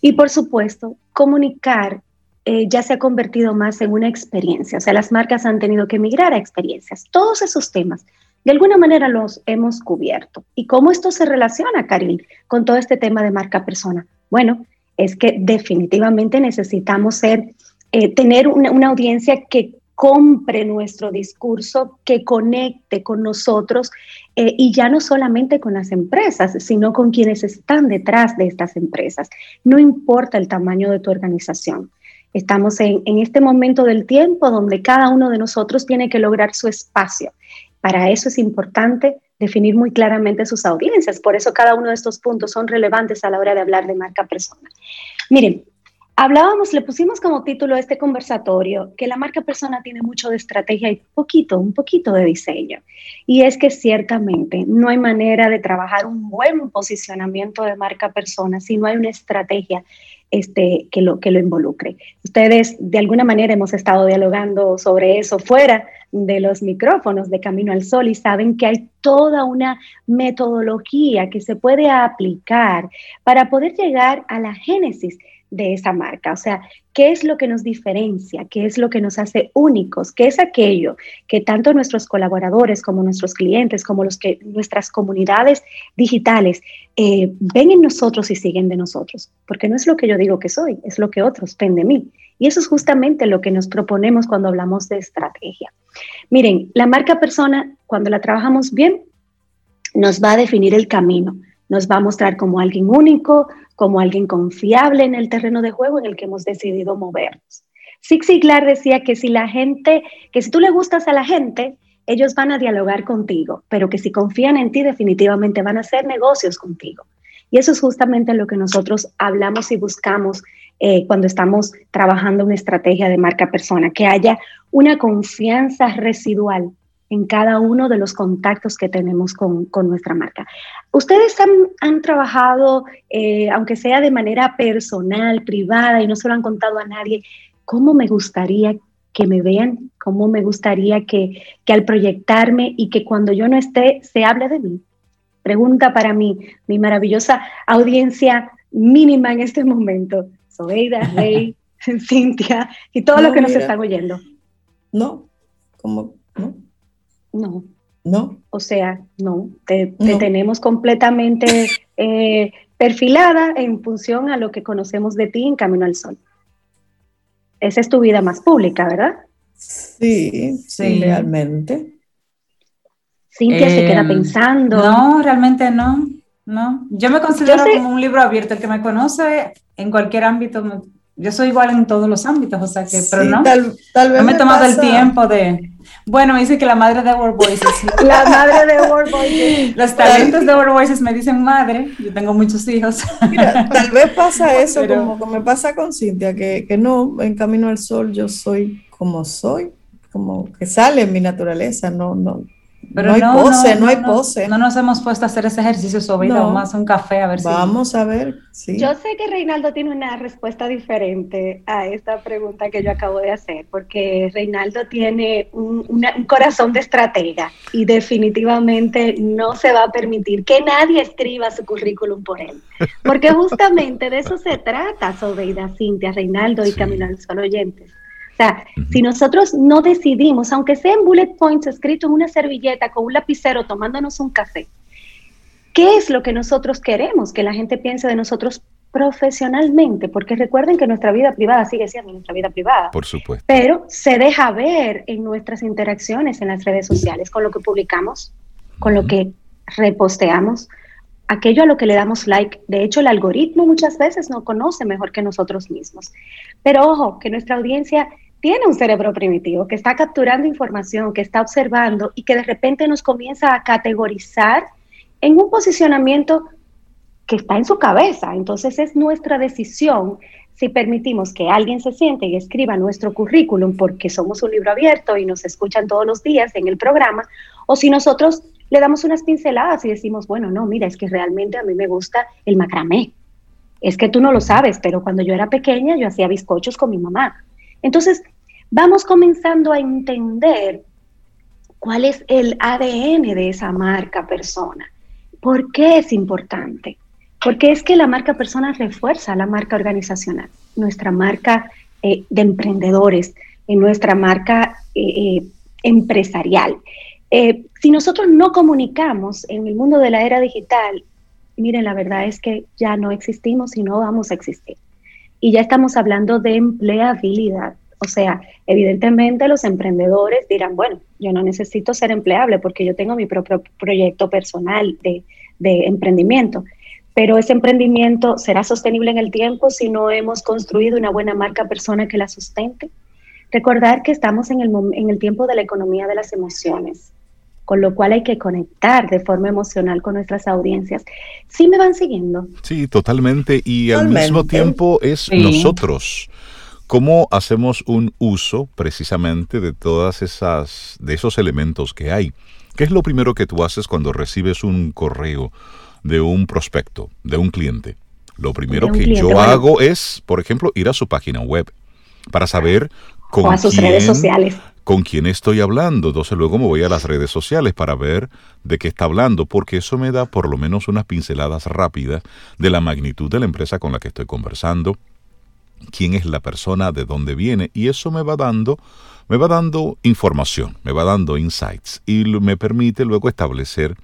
Y por supuesto, comunicar eh, ya se ha convertido más en una experiencia, o sea, las marcas han tenido que migrar a experiencias. Todos esos temas, de alguna manera los hemos cubierto. ¿Y cómo esto se relaciona, Karil, con todo este tema de marca persona? Bueno, es que definitivamente necesitamos ser, eh, tener una audiencia que compre nuestro discurso, que conecte con nosotros eh, y ya no solamente con las empresas, sino con quienes están detrás de estas empresas. No importa el tamaño de tu organización. Estamos en, en este momento del tiempo donde cada uno de nosotros tiene que lograr su espacio. Para eso es importante definir muy claramente sus audiencias. Por eso cada uno de estos puntos son relevantes a la hora de hablar de marca persona. Miren, Hablábamos, le pusimos como título a este conversatorio que la marca persona tiene mucho de estrategia y poquito, un poquito de diseño. Y es que ciertamente no hay manera de trabajar un buen posicionamiento de marca persona si no hay una estrategia este, que, lo, que lo involucre. Ustedes de alguna manera hemos estado dialogando sobre eso fuera de los micrófonos de Camino al Sol y saben que hay toda una metodología que se puede aplicar para poder llegar a la génesis de esa marca. O sea, ¿qué es lo que nos diferencia? ¿Qué es lo que nos hace únicos? ¿Qué es aquello que tanto nuestros colaboradores como nuestros clientes, como los que nuestras comunidades digitales eh, ven en nosotros y siguen de nosotros? Porque no es lo que yo digo que soy, es lo que otros ven de mí. Y eso es justamente lo que nos proponemos cuando hablamos de estrategia. Miren, la marca persona, cuando la trabajamos bien, nos va a definir el camino nos va a mostrar como alguien único, como alguien confiable en el terreno de juego en el que hemos decidido movernos. Zig Ziglar decía que si la gente, que si tú le gustas a la gente, ellos van a dialogar contigo, pero que si confían en ti definitivamente van a hacer negocios contigo. Y eso es justamente lo que nosotros hablamos y buscamos eh, cuando estamos trabajando una estrategia de marca persona, que haya una confianza residual en cada uno de los contactos que tenemos con, nuestra marca. Ustedes han, trabajado, eh, aunque sea de manera personal, privada, y no se lo han contado a nadie, cómo me gustaría que me vean, cómo me gustaría que, que al proyectarme y que cuando yo no esté se hable de mí. Pregunta para mí, mi maravillosa audiencia mínima en este momento, Sobeida, Rey, Cintia y todos los que nos están oyendo. No, como, no. No. ¿No? O sea, no, te, tenemos completamente eh, perfilada en función a lo que conocemos de ti en Camino al Sol. Esa es tu vida más pública, ¿verdad? Sí, sí, realmente. Cintia se queda eh, pensando. No, realmente no. No, yo me considero como un libro abierto. El que me conoce en cualquier ámbito, yo soy igual en todos los ámbitos, o sea que, pero no. Tal, vez no me he tomado el tiempo de. Bueno, me dice que la madre de World Voices. la madre de World Voices. Los talentos de World Voices me dicen madre, yo tengo muchos hijos. tal vez pasa eso, como, me pasa con Cintia, que, que no, en Camino al Sol yo soy como soy, como que sale en mi naturaleza, no, no, pero no hay pose, no, hay pose. No nos hemos puesto a hacer ese ejercicio sobre o más un café a ver si. Vamos a ver. Sí. Yo sé que Reinaldo tiene una respuesta diferente a esta pregunta que yo acabo de hacer, porque Reinaldo tiene un, un corazón de estratega y definitivamente no se va a permitir que nadie escriba su currículum por él. Porque justamente de eso se trata, Sobeida, Cintia, Reinaldo y Camino al Sol Oyentes sea, si nosotros no decidimos, aunque sea en bullet points escrito en una servilleta con un lapicero tomándonos un café, ¿qué es lo que nosotros queremos que la gente piense de nosotros profesionalmente? Porque recuerden que nuestra vida privada sigue siendo nuestra vida privada. Por supuesto. Pero se deja ver en nuestras interacciones en las redes sociales, con lo que publicamos, con lo que reposteamos, aquello a lo que le damos like. De hecho, el algoritmo muchas veces no conoce mejor que nosotros mismos. Pero ojo, que nuestra audiencia tiene un cerebro primitivo que está capturando información, que está observando y que de repente nos comienza a categorizar en un posicionamiento que está en su cabeza. Entonces es nuestra decisión si permitimos que alguien se siente y escriba nuestro currículum porque somos un libro abierto y nos escuchan todos los días en el programa, o si nosotros le damos unas pinceladas y decimos, bueno, no, mira, es que realmente a mí me gusta el macramé. Es que tú no lo sabes, pero cuando yo era pequeña yo hacía bizcochos con mi mamá. Entonces, vamos comenzando a entender cuál es el ADN de esa marca persona. ¿Por qué es importante? Porque es que la marca persona refuerza la marca organizacional, nuestra marca eh, de emprendedores, en nuestra marca eh, eh, empresarial. si nosotros no comunicamos en el mundo de la era digital, miren, la verdad es que ya no existimos y no vamos a existir. Y ya estamos hablando de empleabilidad. O sea, evidentemente los emprendedores dirán, bueno, yo no necesito ser empleable porque yo tengo mi propio proyecto personal de, emprendimiento. Pero ese emprendimiento será sostenible en el tiempo si no hemos construido una buena marca persona que la sustente. Recordar que estamos en el, en el tiempo de la economía de las emociones, con lo cual hay que conectar de forma emocional con nuestras audiencias. ¿Sí me van siguiendo? Sí, totalmente. Y al mismo tiempo es nosotros ¿Cómo hacemos un uso precisamente de todas esas, de esos elementos que hay? ¿Qué es lo primero que tú haces cuando recibes un correo de un prospecto, de un cliente? Lo primero que yo hago es, por ejemplo, ir a su página web para saber con sus quién, redes sociales. Con quién estoy hablando. Entonces luego me voy a las redes sociales para ver de qué está hablando, porque eso me da por lo menos unas pinceladas rápidas de la magnitud de la empresa con la que estoy conversando, quién es la persona, de dónde viene, y eso me va dando, me va dando información, me va dando insights y me permite luego establecer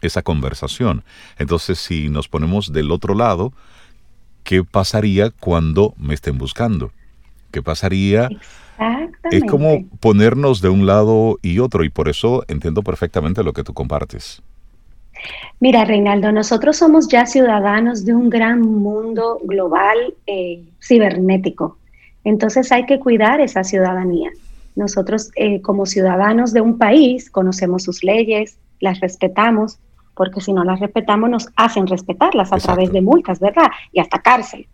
esa conversación. Entonces, si nos ponemos del otro lado, ¿qué pasaría cuando me estén buscando? ¿Qué pasaría? Es como ponernos de un lado y otro, y por eso entiendo perfectamente lo que tú compartes. Mira, Reinaldo, nosotros somos ya ciudadanos de un gran mundo global eh, cibernético. Entonces hay que cuidar esa ciudadanía. Nosotros eh, como ciudadanos de un país conocemos sus leyes, las respetamos, porque si no las respetamos nos hacen respetarlas a través de multas, ¿verdad? Y hasta cárcel.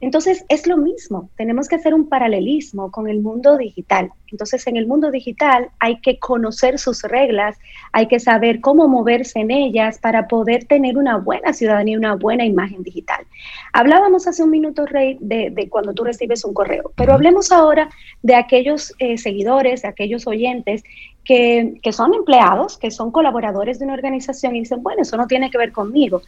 Entonces es lo mismo, tenemos que hacer un paralelismo con el mundo digital. Entonces en el mundo digital hay que conocer sus reglas, hay que saber cómo moverse en ellas para poder tener una buena ciudadanía, una buena imagen digital. Hablábamos hace un minuto, Rey, de, cuando tú recibes un correo, pero hablemos ahora de aquellos eh, seguidores, de aquellos oyentes que, son empleados, que son colaboradores de una organización y dicen, bueno, eso no tiene que ver conmigo.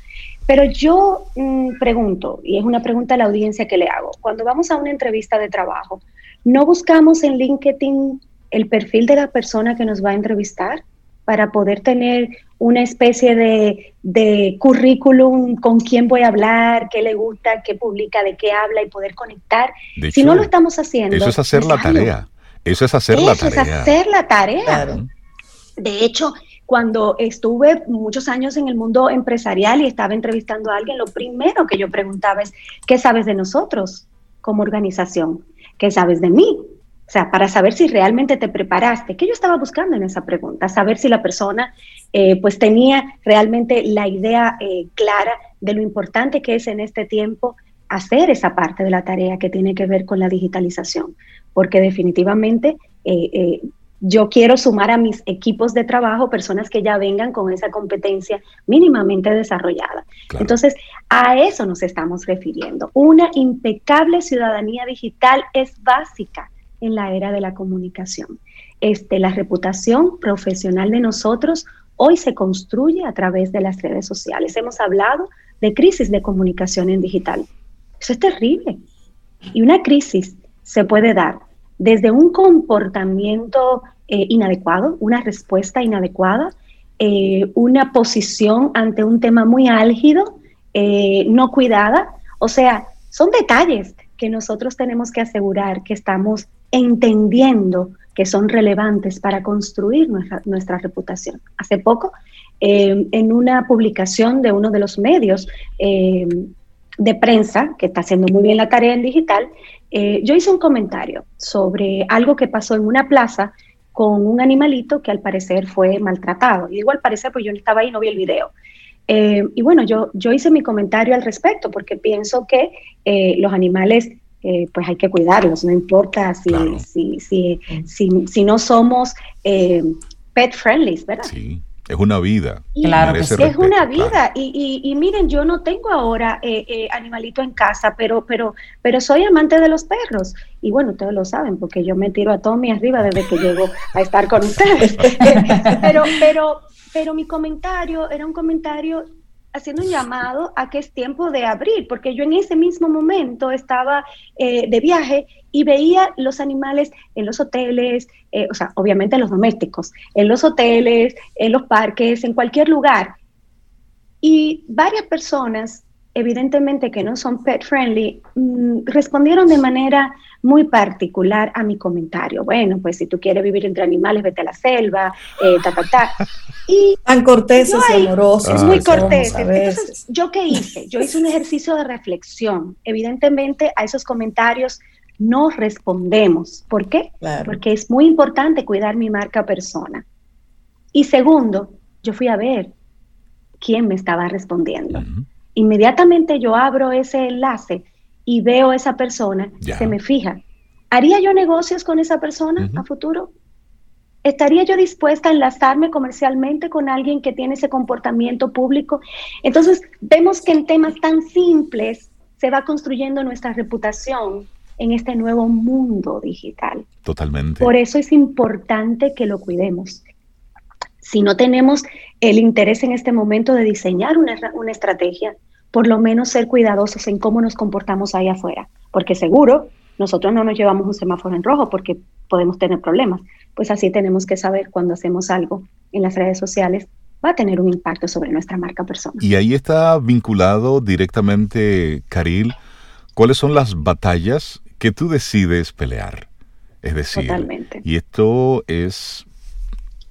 Pero yo mm, pregunto, y es una pregunta a la audiencia que le hago, cuando vamos a una entrevista de trabajo, ¿no buscamos en LinkedIn el perfil de la persona que nos va a entrevistar para poder tener una especie de, de currículum con quién voy a hablar, qué le gusta, qué publica, de qué habla y poder conectar? si no lo estamos haciendo. Eso es hacer la tarea Eso es hacer la tarea. es hacer la tarea. De hecho, cuando estuve muchos años en el mundo empresarial y estaba entrevistando a alguien, lo primero que yo preguntaba es, ¿qué sabes de nosotros como organización? ¿Qué sabes de mí? O sea, para saber si realmente te preparaste. ¿Qué yo estaba buscando en esa pregunta? Saber si la persona eh, pues tenía realmente la idea eh, clara de lo importante que es en este tiempo hacer esa parte de la tarea que tiene que ver con la digitalización. Porque definitivamente eh, yo quiero sumar a mis equipos de trabajo personas que ya vengan con esa competencia mínimamente desarrollada. Entonces, a eso nos estamos refiriendo. Una impecable ciudadanía digital es básica en la era de la comunicación. Este, la reputación profesional de nosotros hoy se construye a través de las redes sociales. Hemos hablado de crisis de comunicación en digital. Eso es terrible. Y una crisis se puede dar desde un comportamiento eh, inadecuado, una respuesta inadecuada, eh, una posición ante un tema muy álgido, eh, no cuidada. O sea, son detalles que nosotros tenemos que asegurar que estamos entendiendo que son relevantes para construir nuestra, nuestra reputación. Hace poco, en una publicación de uno de los medios de prensa, que está haciendo muy bien la tarea en digital, eh, yo hice un comentario sobre algo que pasó en una plaza con un animalito que al parecer fue maltratado. Y digo al parecer, pues yo no estaba ahí, no vi el video. Eh, y bueno, yo, yo hice mi comentario al respecto porque pienso que eh, los animales, pues hay que cuidarlos, no importa si, si, si, si, si, no somos pet friendly, ¿verdad? Sí. Es una vida. claro, es una vida. Y, y, miren, yo no tengo ahora eh, eh, animalito en casa, pero, pero, pero soy amante de los perros. Y bueno, ustedes lo saben, porque yo me tiro a Tommy arriba desde que llego a estar con ustedes. pero, pero, pero mi comentario era un comentario haciendo un llamado a que es tiempo de abrir, porque yo en ese mismo momento estaba eh, de viaje y veía los animales en los hoteles, eh, o sea, obviamente los domésticos, en los hoteles, en los parques, en cualquier lugar. Y varias personas, evidentemente que no son pet friendly, mm, respondieron de manera muy particular a mi comentario. Bueno, pues si tú quieres vivir entre animales, vete a la selva, eh, ta, ta, ta. Y Tan corteses y amorosos. Muy cortés. Entonces, ¿yo qué hice? Yo hice un ejercicio de reflexión. Evidentemente, a esos comentarios no respondemos. ¿Por qué? Porque es muy importante cuidar mi marca persona. Y segundo, yo fui a ver quién me estaba respondiendo. Inmediatamente yo abro ese enlace y veo a esa persona, se me fija. ¿Haría yo negocios con esa persona a futuro? ¿Estaría yo dispuesta a enlazarme comercialmente con alguien que tiene ese comportamiento público? Entonces, vemos que en temas tan simples se va construyendo nuestra reputación en este nuevo mundo digital. Totalmente. Por eso es importante que lo cuidemos. Si no tenemos el interés en este momento de diseñar una, una estrategia, por lo menos ser cuidadosos en cómo nos comportamos ahí afuera, porque seguro nosotros no nos llevamos un semáforo en rojo porque podemos tener problemas. Pues así tenemos que saber cuando hacemos algo en las redes sociales va a tener un impacto sobre nuestra marca personal. Y ahí está vinculado directamente, Caril, cuáles son las batallas que tú decides pelear. Es decir, y esto es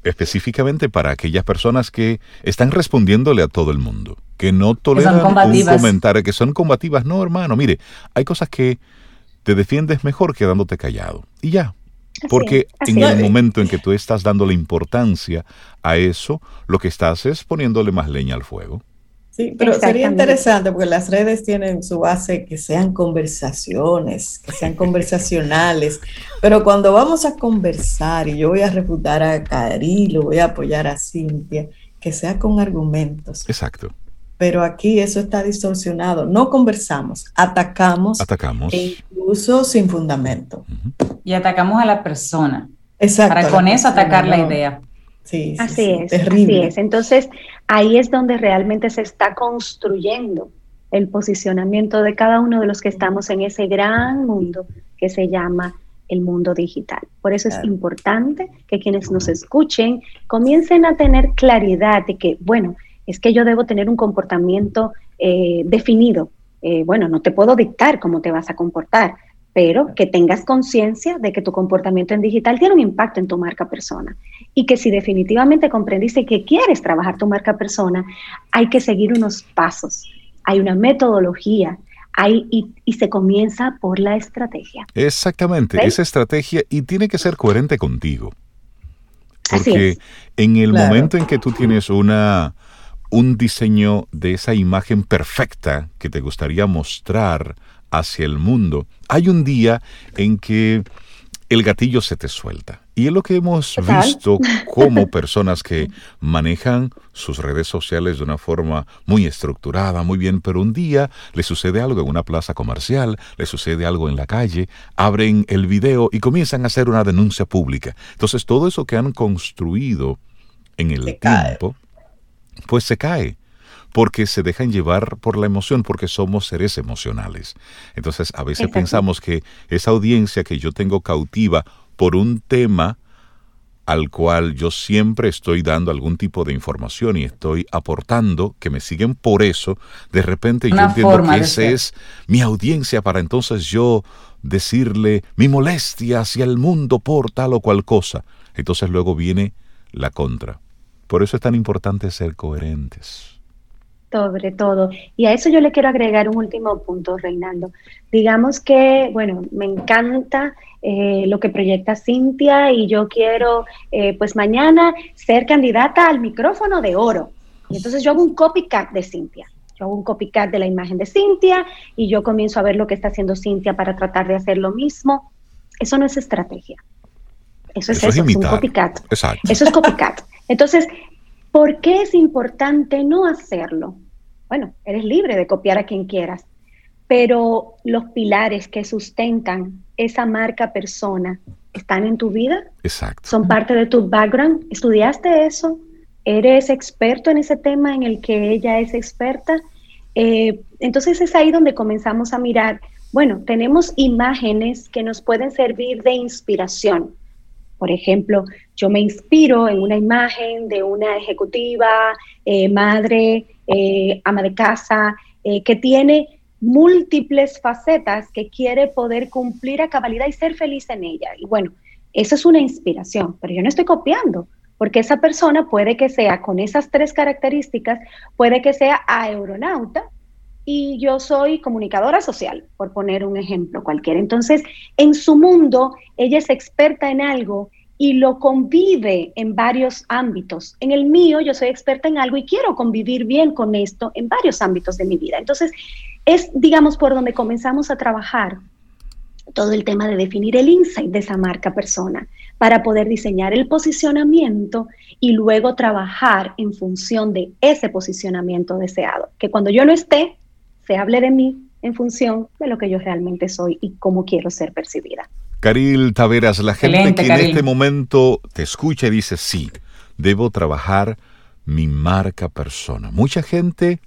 específicamente para aquellas personas que están respondiéndole a todo el mundo, que no toleran un comentario, que son combativas. No, hermano, mire, hay cosas que te defiendes mejor quedándote callado. Y ya. Porque en el momento en que tú estás dándole importancia a eso, lo que estás es poniéndole más leña al fuego. Sí, pero sería interesante porque las redes tienen su base que sean conversaciones, que sean conversacionales, pero cuando vamos a conversar y yo voy a refutar a Carilo, voy a apoyar a Cintia, que sea con argumentos. Exacto. Pero aquí eso está distorsionado. No conversamos, atacamos. Atacamos. E incluso sin fundamento. Y atacamos a la persona. Exacto. Para con eso atacar la idea. Sí, así es, terrible. Así es. Entonces, ahí es donde realmente se está construyendo el posicionamiento de cada uno de los que estamos en ese gran mundo que se llama el mundo digital. Por eso es importante que quienes nos escuchen comiencen a tener claridad de que, bueno, es que yo debo tener un comportamiento eh, definido. Eh, bueno, no te puedo dictar cómo te vas a comportar, pero que tengas conciencia de que tu comportamiento en digital tiene un impacto en tu marca persona. Y que si definitivamente comprendiste que quieres trabajar tu marca persona, hay que seguir unos pasos, hay una metodología, hay, y, se comienza por la estrategia. Exactamente, esa estrategia y tiene que ser coherente contigo. Porque en el momento en que tú tienes una un diseño de esa imagen perfecta que te gustaría mostrar hacia el mundo, hay un día en que el gatillo se te suelta. Y es lo que hemos visto como personas que manejan sus redes sociales de una forma muy estructurada, muy bien, pero un día le sucede algo en una plaza comercial, le sucede algo en la calle, abren el video y comienzan a hacer una denuncia pública. Entonces todo eso que han construido en el tiempo, pues se cae porque se dejan llevar por la emoción, porque somos seres emocionales. Entonces, a veces pensamos que esa audiencia que yo tengo cautiva por un tema al cual yo siempre estoy dando algún tipo de información y estoy aportando, que me siguen por eso, de repente yo entiendo que esa es mi audiencia para entonces yo decirle mi molestia hacia el mundo por tal o cual cosa. Entonces luego viene la contra. Por eso es tan importante ser coherentes sobre todo. Y a eso yo le quiero agregar un último punto, Reinaldo. Digamos que, bueno, me encanta eh, lo que proyecta Cintia y yo quiero, eh, pues mañana, ser candidata al micrófono de oro. Y entonces yo hago un copycat de Cintia. Yo hago un copycat de la imagen de Cintia y yo comienzo a ver lo que está haciendo Cintia para tratar de hacer lo mismo. Eso no es estrategia. Eso es eso, es, un copycat. Eso es copycat. Entonces, ¿Por qué es importante no hacerlo? Bueno, eres libre de copiar a quien quieras, pero los pilares que sustentan esa marca persona están en tu vida. Exacto. Son parte de tu background. ¿Estudiaste eso? ¿Eres experto en ese tema en el que ella es experta? Eh, entonces es ahí donde comenzamos a mirar, bueno, tenemos imágenes que nos pueden servir de inspiración. Por ejemplo, yo me inspiro en una imagen de una ejecutiva, eh, madre, eh, ama de casa, eh, que tiene múltiples facetas que quiere poder cumplir a cabalidad y ser feliz en ella. Y bueno, eso es una inspiración, pero yo no estoy copiando, porque esa persona puede que sea con esas tres características, puede que sea aeronauta y yo soy comunicadora social, por poner un ejemplo cualquiera. Entonces, en su mundo, ella es experta en algo y lo convive en varios ámbitos. En el mío, yo soy experta en algo y quiero convivir bien con esto en varios ámbitos de mi vida. Entonces, es, digamos, por donde comenzamos a trabajar todo el tema de definir el insight de esa marca persona para poder diseñar el posicionamiento y luego trabajar en función de ese posicionamiento deseado. Que cuando yo no esté, se hable de mí en función de lo que yo realmente soy y cómo quiero ser percibida. Caril Taveras, la gente que en este momento te escucha y dice, sí, debo trabajar mi marca persona. Mucha gente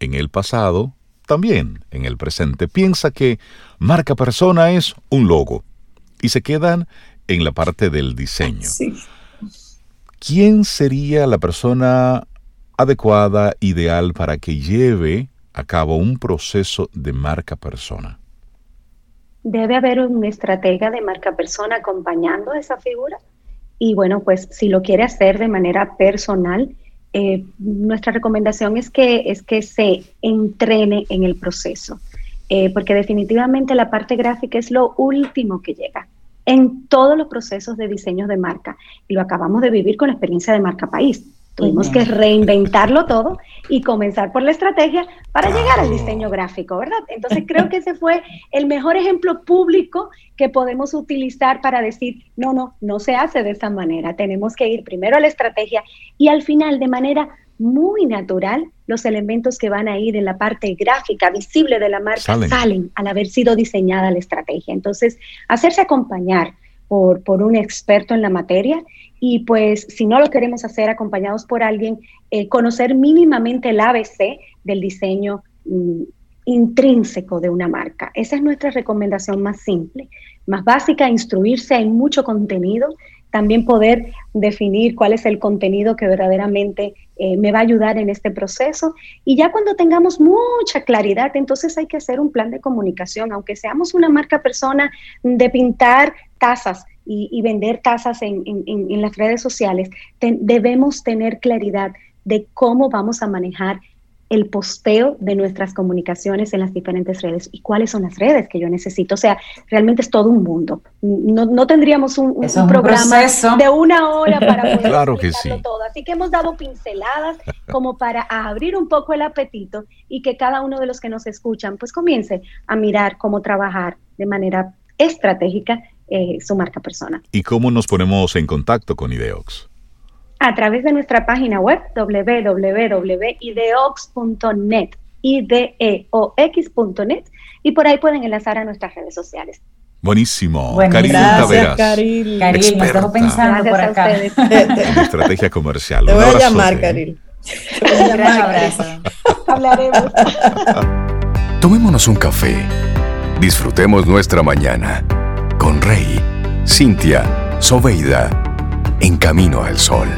en el pasado, también en el presente, piensa que marca persona es un logo y se quedan en la parte del diseño. ¿Quién sería la persona adecuada, ideal para que lleve a cabo un proceso de marca persona? Debe haber un estratega de marca persona acompañando a esa figura. Y bueno, pues si lo quiere hacer de manera personal, eh, nuestra recomendación es que, es que se entrene en el proceso, eh, porque definitivamente la parte gráfica es lo último que llega en todos los procesos de diseño de marca. Y lo acabamos de vivir con la experiencia de marca país. Tuvimos que reinventarlo todo y comenzar por la estrategia para llegar al diseño gráfico, ¿verdad? Entonces creo que ese fue el mejor ejemplo público que podemos utilizar para decir, no, no, no se hace de esa manera. Tenemos que ir primero a la estrategia y al final, de manera muy natural, los elementos que van a ir en la parte gráfica, visible de la marca, salen, al haber sido diseñada la estrategia. Entonces, hacerse acompañar por, por, un experto en la materia y pues si no lo queremos hacer acompañados por alguien, eh, conocer mínimamente el ABC del diseño mm, intrínseco de una marca. Esa es nuestra recomendación más simple, más básica, instruirse, hay mucho contenido también poder definir cuál es el contenido que verdaderamente eh, me va a ayudar en este proceso. Y ya cuando tengamos mucha claridad, entonces hay que hacer un plan de comunicación, aunque seamos una marca persona de pintar tazas y, vender tazas en, las redes sociales, debemos tener claridad de cómo vamos a manejar el posteo de nuestras comunicaciones en las diferentes redes y cuáles son las redes que yo necesito. O sea, realmente es todo un mundo. No, tendríamos un, programa de una hora para poder claro que sí. todo. Así que hemos dado pinceladas como para abrir un poco el apetito y que cada uno de los que nos escuchan pues comience a mirar cómo trabajar de manera estratégica eh, su marca persona. ¿Y cómo nos ponemos en contacto con Ideox? a través de nuestra página web www.ideox.net, ideox.net, y por ahí pueden enlazar a nuestras redes sociales. Buenísimo. Bueno, gracias, Caril. Caril, nos dejo pensando por acá. En estrategia comercial. Te voy a llamar, Caril. Un abrazo. Hablaremos. Tomémonos un café. Disfrutemos nuestra mañana con Rey, Cintia, Soveida, en camino al sol.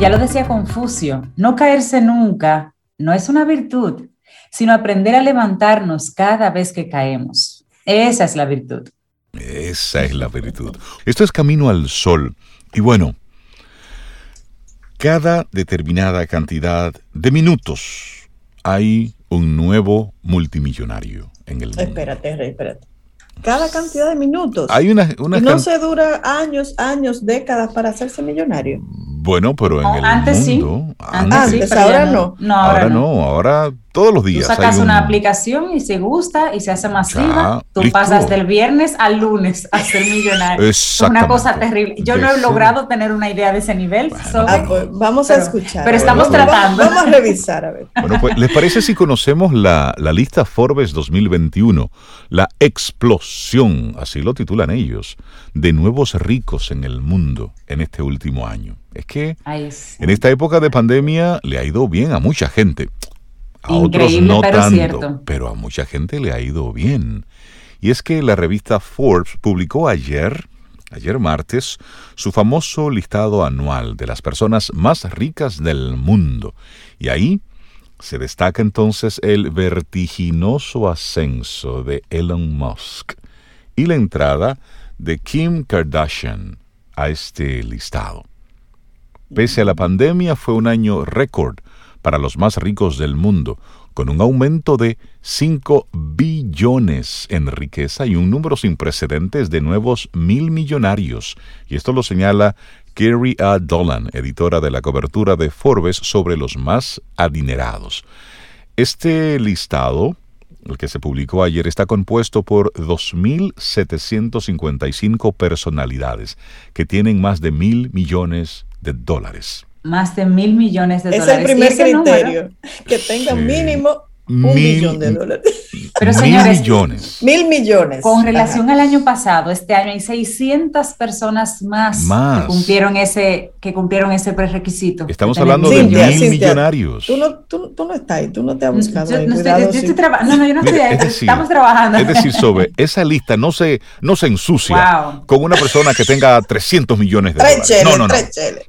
ya lo decía Confucio, no caerse nunca no es una virtud, sino aprender a levantarnos cada vez que caemos. Esa es la virtud. Esa es la virtud. Esto es camino al sol. Y bueno, cada determinada cantidad de minutos hay un nuevo multimillonario en el mundo. Espérate, espérate. Cada cantidad de minutos. Hay una, una y no se dura años, años, décadas para hacerse millonario. Bueno, pero en el antes mundo, sí. Antes, ahora no. ahora, no. ahora todos los días. Tú sacas una aplicación y se gusta y se hace masiva. Tú pasas del viernes al lunes a ser millonario. Es una cosa terrible. Yo no he logrado tener una idea de ese nivel. Ah, pues, vamos a escuchar. Pero estamos tratando. Vamos, a revisar, a ver. Bueno, pues, ¿les parece si conocemos la, la lista Forbes 2021? La explosión, así lo titulan ellos, de nuevos ricos en el mundo en este último año. Es que en esta época de pandemia le ha ido bien a mucha gente. A otros no pero tanto, pero a mucha gente le ha ido bien. Y es que la revista Forbes publicó ayer, ayer martes, su famoso listado anual de las personas más ricas del mundo. Y ahí se destaca entonces el vertiginoso ascenso de Elon Musk y la entrada de Kim Kardashian a este listado. Pese a la pandemia, fue un año récord para los más ricos del mundo, con un aumento de 5 billones en riqueza y un número sin precedentes de nuevos mil millonarios. Y esto lo señala Kerry A. Dolan, editora de la cobertura de Forbes sobre los más adinerados. Este listado, el que se publicó ayer, está compuesto por 2.755 personalidades que tienen más de mil millones de dólares más de mil millones de dólares. Es el primer criterio, que tenga mínimo un millón de dólares. Pero señores, millones. Mil millones. Con relación al año pasado, este año hay 600 personas más, Que, cumplieron ese, que cumplieron ese prerequisito. Estamos hablando de mil millonarios. Tú no, tú, tú no, estás ahí, tú no te has buscado. Yo, no, estoy, trabajando. no, no, yo no estoy ahí. Estamos trabajando. Es decir, sobre esa lista no se, no se ensucia con una persona que tenga 300 millones de dólares. no, no, no.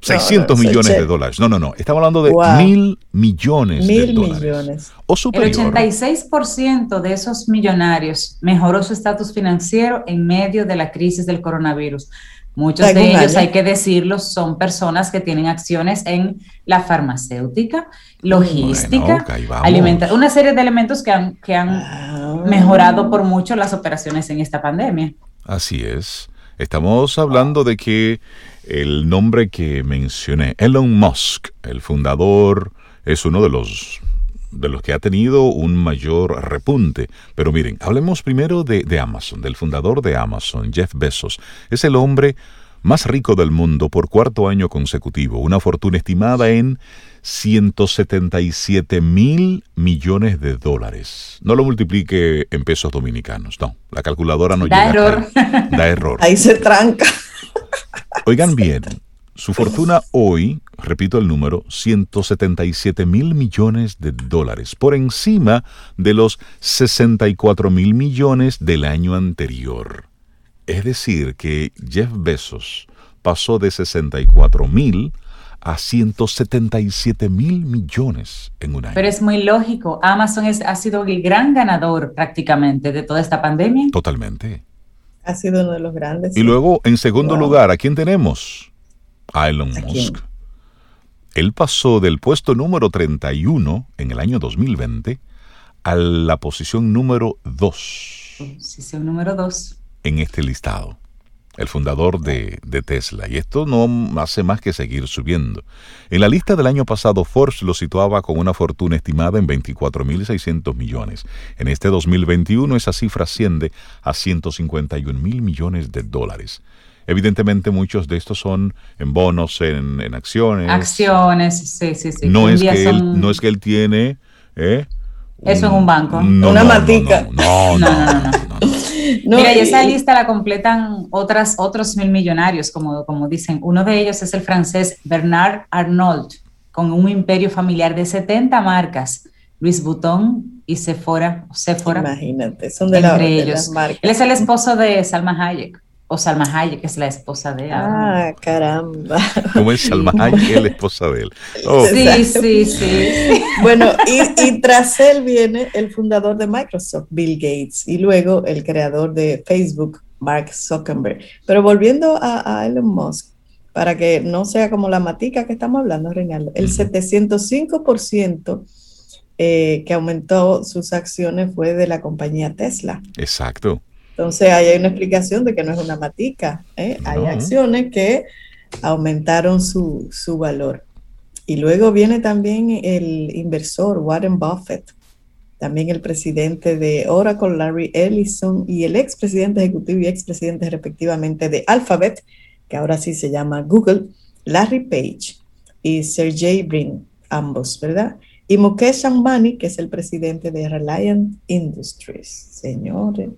600 millones de dólares. No, no, no. Estamos hablando de mil millones de dólares. Millones. O superior. El 86% de esos millonarios mejoró su estatus financiero en medio de la crisis del coronavirus. Muchos de ellos, hay que decirlo, son personas que tienen acciones en la farmacéutica, logística, alimentación, una serie de elementos que han, que han ah. mejorado por mucho las operaciones en esta pandemia. Así es. Estamos hablando de que el nombre que mencioné, Elon Musk, el fundador, es uno de los de los que ha tenido un mayor repunte. Pero miren, hablemos primero de, de, Amazon, del fundador de Amazon, Jeff Bezos. Es el hombre más rico del mundo por cuarto año consecutivo, una fortuna estimada en 177 mil millones de dólares. No lo multiplique en pesos dominicanos, no, la calculadora no da llega. Error. da error. Ahí se tranca. Oigan bien, Su fortuna hoy, repito el número, 177 mil millones de dólares, por encima de los 64 mil millones del año anterior. Es decir, que Jeff Bezos pasó de 64 mil a 177 mil millones en un año. Pero es muy lógico, Amazon ha sido el gran ganador prácticamente de toda esta pandemia. Totalmente. Ha sido uno de los grandes. Y luego, en segundo lugar, ¿a quién tenemos? A Elon Musk. Él pasó del puesto número 31 en el año 2020 a la posición número 2. Posición número 2. En este listado el fundador de, Tesla, y esto no hace más que seguir subiendo. En la lista del año pasado, Forbes lo situaba con una fortuna estimada en 24.600 millones. En este 2021 esa cifra asciende a 151 mil millones de dólares. Evidentemente muchos de estos son en bonos, en, acciones. Acciones, sí, sí, sí. No, es que, él, no es que él tiene... ¿eh? Eso en un banco. una matica. no, no, no. Mira, y esa lista la completan otras, otros mil millonarios, como, como dicen. Uno de ellos es el francés Bernard Arnault, con un imperio familiar de 70 marcas. Luis Vuitton y Sephora. Sephora Imagínate, son de, la, ellos. marcas. Él es el esposo de Salma Hayek o Salma Hayek, que es la esposa de él. Ah, caramba. ¿Cómo es Salma Hayek, la esposa de él? Oh. Sí, sí, sí. Bueno, y, tras él viene el fundador de Microsoft, Bill Gates, y luego el creador de Facebook, Mark Zuckerberg. Pero volviendo a, Elon Musk, para que no sea como la matica que estamos hablando, Reinaldo, el 705% eh, que aumentó sus acciones fue de la compañía Tesla. Exacto. Entonces ahí hay una explicación de que no es una matica. ¿eh? Hay acciones que aumentaron su, valor. Y luego viene también el inversor Warren Buffett, también el presidente de Oracle, Larry Ellison, y el expresidente ejecutivo y expresidente respectivamente de Alphabet, que ahora sí se llama Google, Larry Page y Sergey Brin, ambos, ¿verdad? Y Mukesh Ambani, que es el presidente de Reliant Industries. Señores.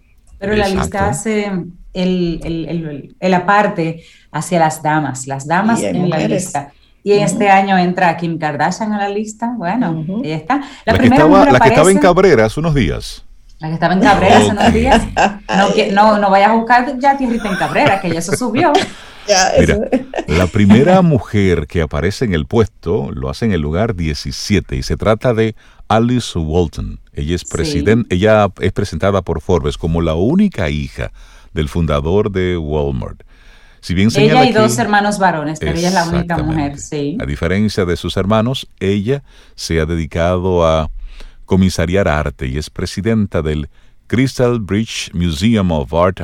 Pero la lista hace el, el, el, aparte hacia las damas, las damas en la lista. Y este año entra Kim Kardashian a la lista. Bueno, ahí está. La, que, estaba, la que estaba en Cabrera hace unos días. La que estaba en Cabrera hace unos días. No, no, no vayas a buscar ya tierrita en Cabrera, que ya eso subió. Mira, la primera mujer que aparece en el puesto lo hace en el lugar 17 y se trata de Alice Walton. Ella es, ella es presentada por Forbes como la única hija del fundador de Walmart. Si bien ella y dos hermanos varones, pero ella es la única mujer, sí. A diferencia de sus hermanos, ella se ha dedicado a comisariar arte y es presidenta del Crystal Bridge Museum of Art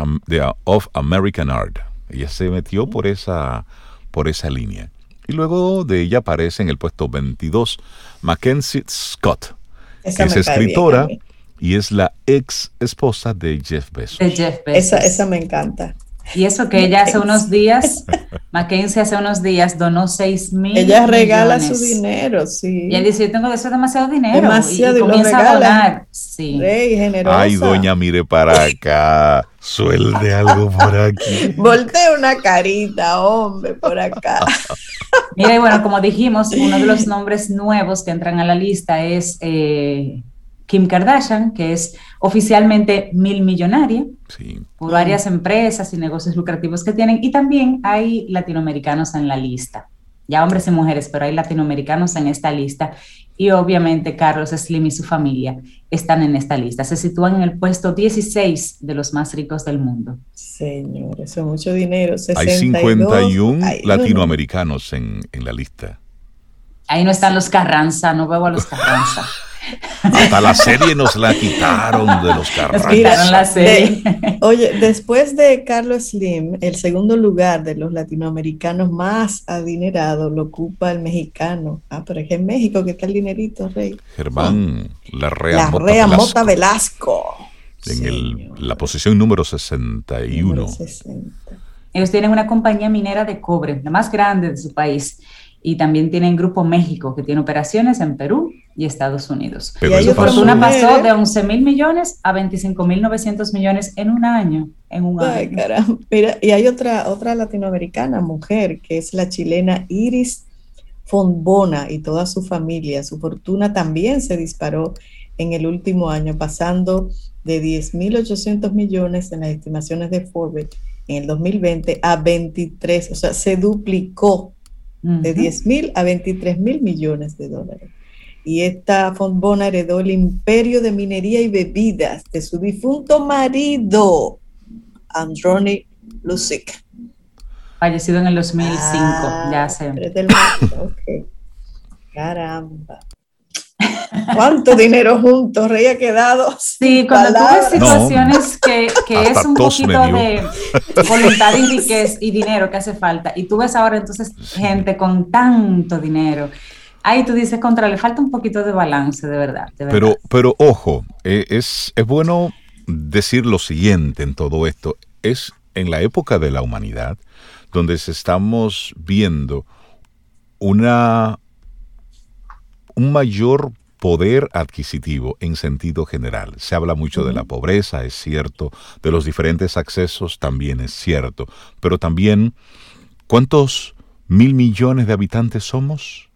of American Art. Ella se metió por esa, por esa línea. Y luego de ella aparece en el puesto 22 Mackenzie Scott, que es escritora y es la ex esposa de Jeff Bezos. De Jeff Bezos. Esa, esa me encanta. Y eso que ella hace unos días, Mackenzie hace unos días donó 6 mil. Ella regala su dinero, sí. Y él dice: Yo tengo eso demasiado dinero. Demasiado y, comienza a donar. Sí. Rey, generosa. Ay, doña, mire para acá. Suelde algo por aquí. Voltea una carita, hombre, por acá. Mira, y bueno, como dijimos, uno de los nombres nuevos que entran a la lista es eh, Kim Kardashian, que es oficialmente mil millonaria por varias empresas y negocios lucrativos que tienen. Y también hay latinoamericanos en la lista. Ya hombres y mujeres, pero hay latinoamericanos en esta lista. Y obviamente Carlos Slim y su familia están en esta lista. Se sitúan en el puesto 16 de los más ricos del mundo. Señor, eso es mucho dinero. hay 51 latinoamericanos en, en la lista. Ahí no están los Carranza, no veo a los Carranza. Hasta la serie nos la quitaron de los Carranza. quitaron la serie. oye, después de Carlos Slim, el segundo lugar de los latinoamericanos más adinerados lo ocupa el mexicano. Ah, pero es en México que está el dinerito, Rey. Germán La Rea, Mota, Velasco. En la posición número 61. Ellos tienen una compañía minera de cobre, la más grande de su país y también tienen Grupo México, que tiene operaciones en Perú, y Estados Unidos. Pero su fortuna pasó de 11 mil millones a 25 mil 900 millones en un año. En un Ay, año. Mira, y hay otra, otra latinoamericana mujer que es la chilena Iris Fonbona y toda su familia. Su fortuna también se disparó en el último año, pasando de 10.800 millones en las estimaciones de Forbes en el 2020 a 23, o sea, se duplicó de 10.000 a 23 mil millones de dólares y esta Fontbona heredó el imperio de minería y bebidas de su difunto marido, Androni Lusic. Fallecido en el 2005, ah, ya sé. Caramba. ¿Cuánto dinero juntos rey ha quedado? Sí, cuando tú ves situaciones que, es un poquito de voluntad y, y dinero que hace falta, y tú ves ahora entonces gente con tanto dinero ahí tú dices, contra, le falta un poquito de balance, de verdad. Pero, pero ojo, eh, es, es bueno decir lo siguiente en todo esto. Es en la época de la humanidad donde se estamos viendo una, un mayor poder adquisitivo en sentido general. Se habla mucho de la pobreza, es cierto, de los diferentes accesos también es cierto, pero también, ¿cuántos mil millones de habitantes somos?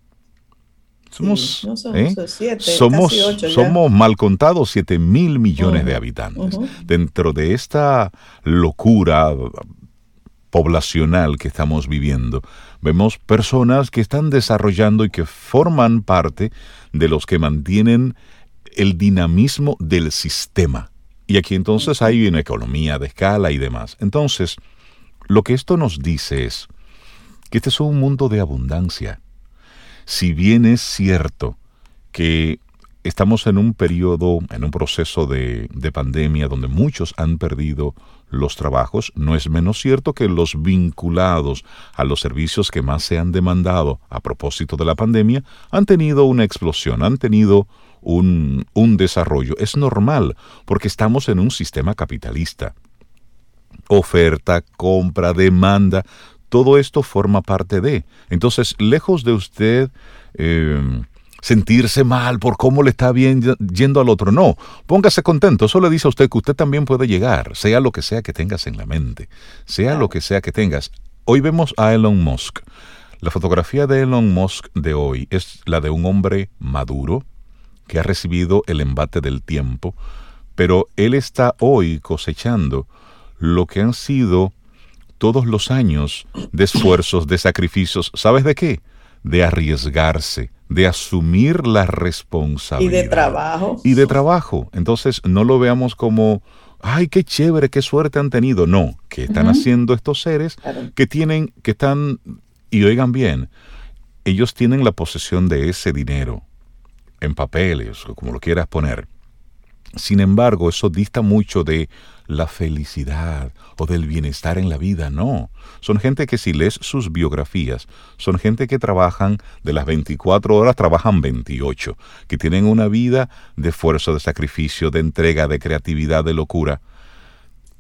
Somos, ¿eh? somos, somos mal contados 7 mil millones de habitantes. Dentro de esta locura poblacional que estamos viviendo, vemos personas que están desarrollando y que forman parte de los que mantienen el dinamismo del sistema. Y aquí entonces hay una economía de escala y demás. Entonces, lo que esto nos dice es que este es un mundo de abundancia si bien es cierto que estamos en un periodo, en un proceso de, pandemia donde muchos han perdido los trabajos, no es menos cierto que los vinculados a los servicios que más se han demandado a propósito de la pandemia han tenido una explosión, han tenido un, un desarrollo. Es normal, porque estamos en un sistema capitalista. Oferta, compra, demanda, todo esto forma parte de. Entonces, lejos de usted eh, sentirse mal por cómo le está bien yendo al otro, no, póngase contento. Eso le dice a usted que usted también puede llegar, sea lo que sea que tengas en la mente, sea lo que sea que tengas. Hoy vemos a Elon Musk. La fotografía de Elon Musk de hoy es la de un hombre maduro que ha recibido el embate del tiempo, pero él está hoy cosechando lo que han sido todos los años de esfuerzos, de sacrificios. ¿Sabes de qué? De arriesgarse, de asumir la responsabilidad. Y de trabajo. Y de trabajo. Entonces, no lo veamos como, ay, qué chévere, qué suerte han tenido. No, ¿qué están haciendo estos seres que tienen, que están, y oigan bien, ellos tienen la posesión de ese dinero en papeles, o como lo quieras poner. Sin embargo, eso dista mucho de la felicidad o del bienestar en la vida, no. Son gente que si lees sus biografías, son gente que trabajan de las 24 horas, trabajan 28, que tienen una vida de esfuerzo, de sacrificio, de entrega, de creatividad, de locura.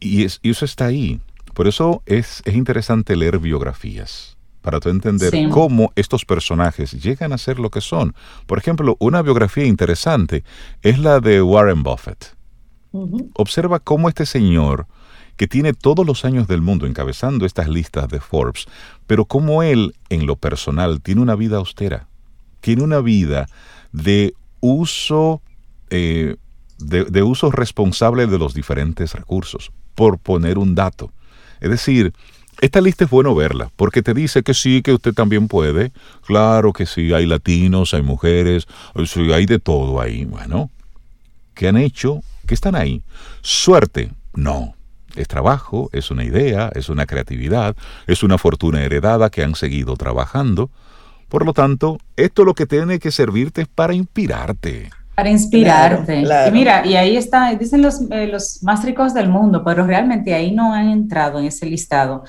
Y, eso está ahí. Por eso es, es interesante leer biografías para tú entender cómo estos personajes llegan a ser lo que son. Por ejemplo, una biografía interesante es la de Warren Buffett. Observa cómo este señor, que tiene todos los años del mundo encabezando estas listas de Forbes, pero cómo él, en lo personal, tiene una vida austera, tiene una vida de uso, eh, de uso responsable de los diferentes recursos, por poner un dato. Es decir, esta lista es bueno verla, porque te dice que sí, que usted también puede. Claro que sí, hay latinos, hay mujeres, hay de todo ahí. Bueno, ¿qué han hecho? ¿Qué están ahí? Suerte, no. Es trabajo, es una idea, es una creatividad, es una fortuna heredada que han seguido trabajando. Por lo tanto, esto lo que tiene que servirte es para inspirarte. Para inspirarte. Y mira, y ahí está, dicen los, eh, los más ricos del mundo, pero realmente ahí no han entrado en ese listado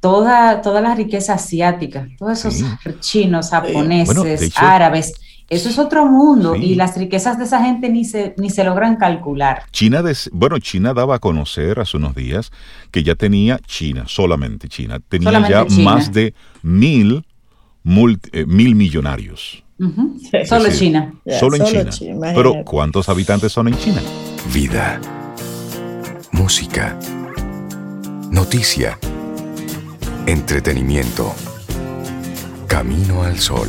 toda, toda la riqueza asiática, todos esos chinos, japoneses, árabes. Eso es otro mundo y las riquezas de esa gente ni se, ni se logran calcular. China, bueno, China daba a conocer hace unos días que ya tenía China, solamente China, tenía ya más de mil, eh, mil millonarios Solo China. Solo en China. Pero ¿cuántos habitantes son en China? Vida. Música. Noticia. Entretenimiento. Camino al sol.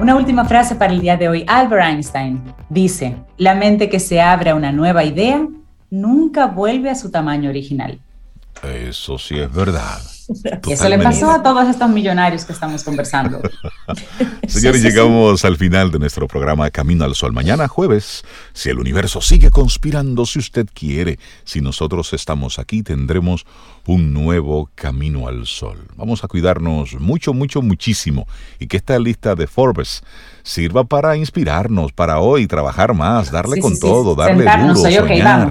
Una última frase para el día de hoy. Albert Einstein dice, la mente que se abre a una nueva idea nunca vuelve a su tamaño original. Eso sí es verdad. Y eso le pasó a todos estos millonarios que estamos conversando. Señores, llegamos al final de nuestro programa Camino al Sol. Mañana jueves, si el universo sigue conspirando, si usted quiere, si nosotros estamos aquí, tendremos un nuevo Camino al Sol. Vamos a cuidarnos mucho, mucho, muchísimo. Y que esta lista de Forbes sirva para inspirarnos, para hoy trabajar más, darle con todo, darle duro, soñar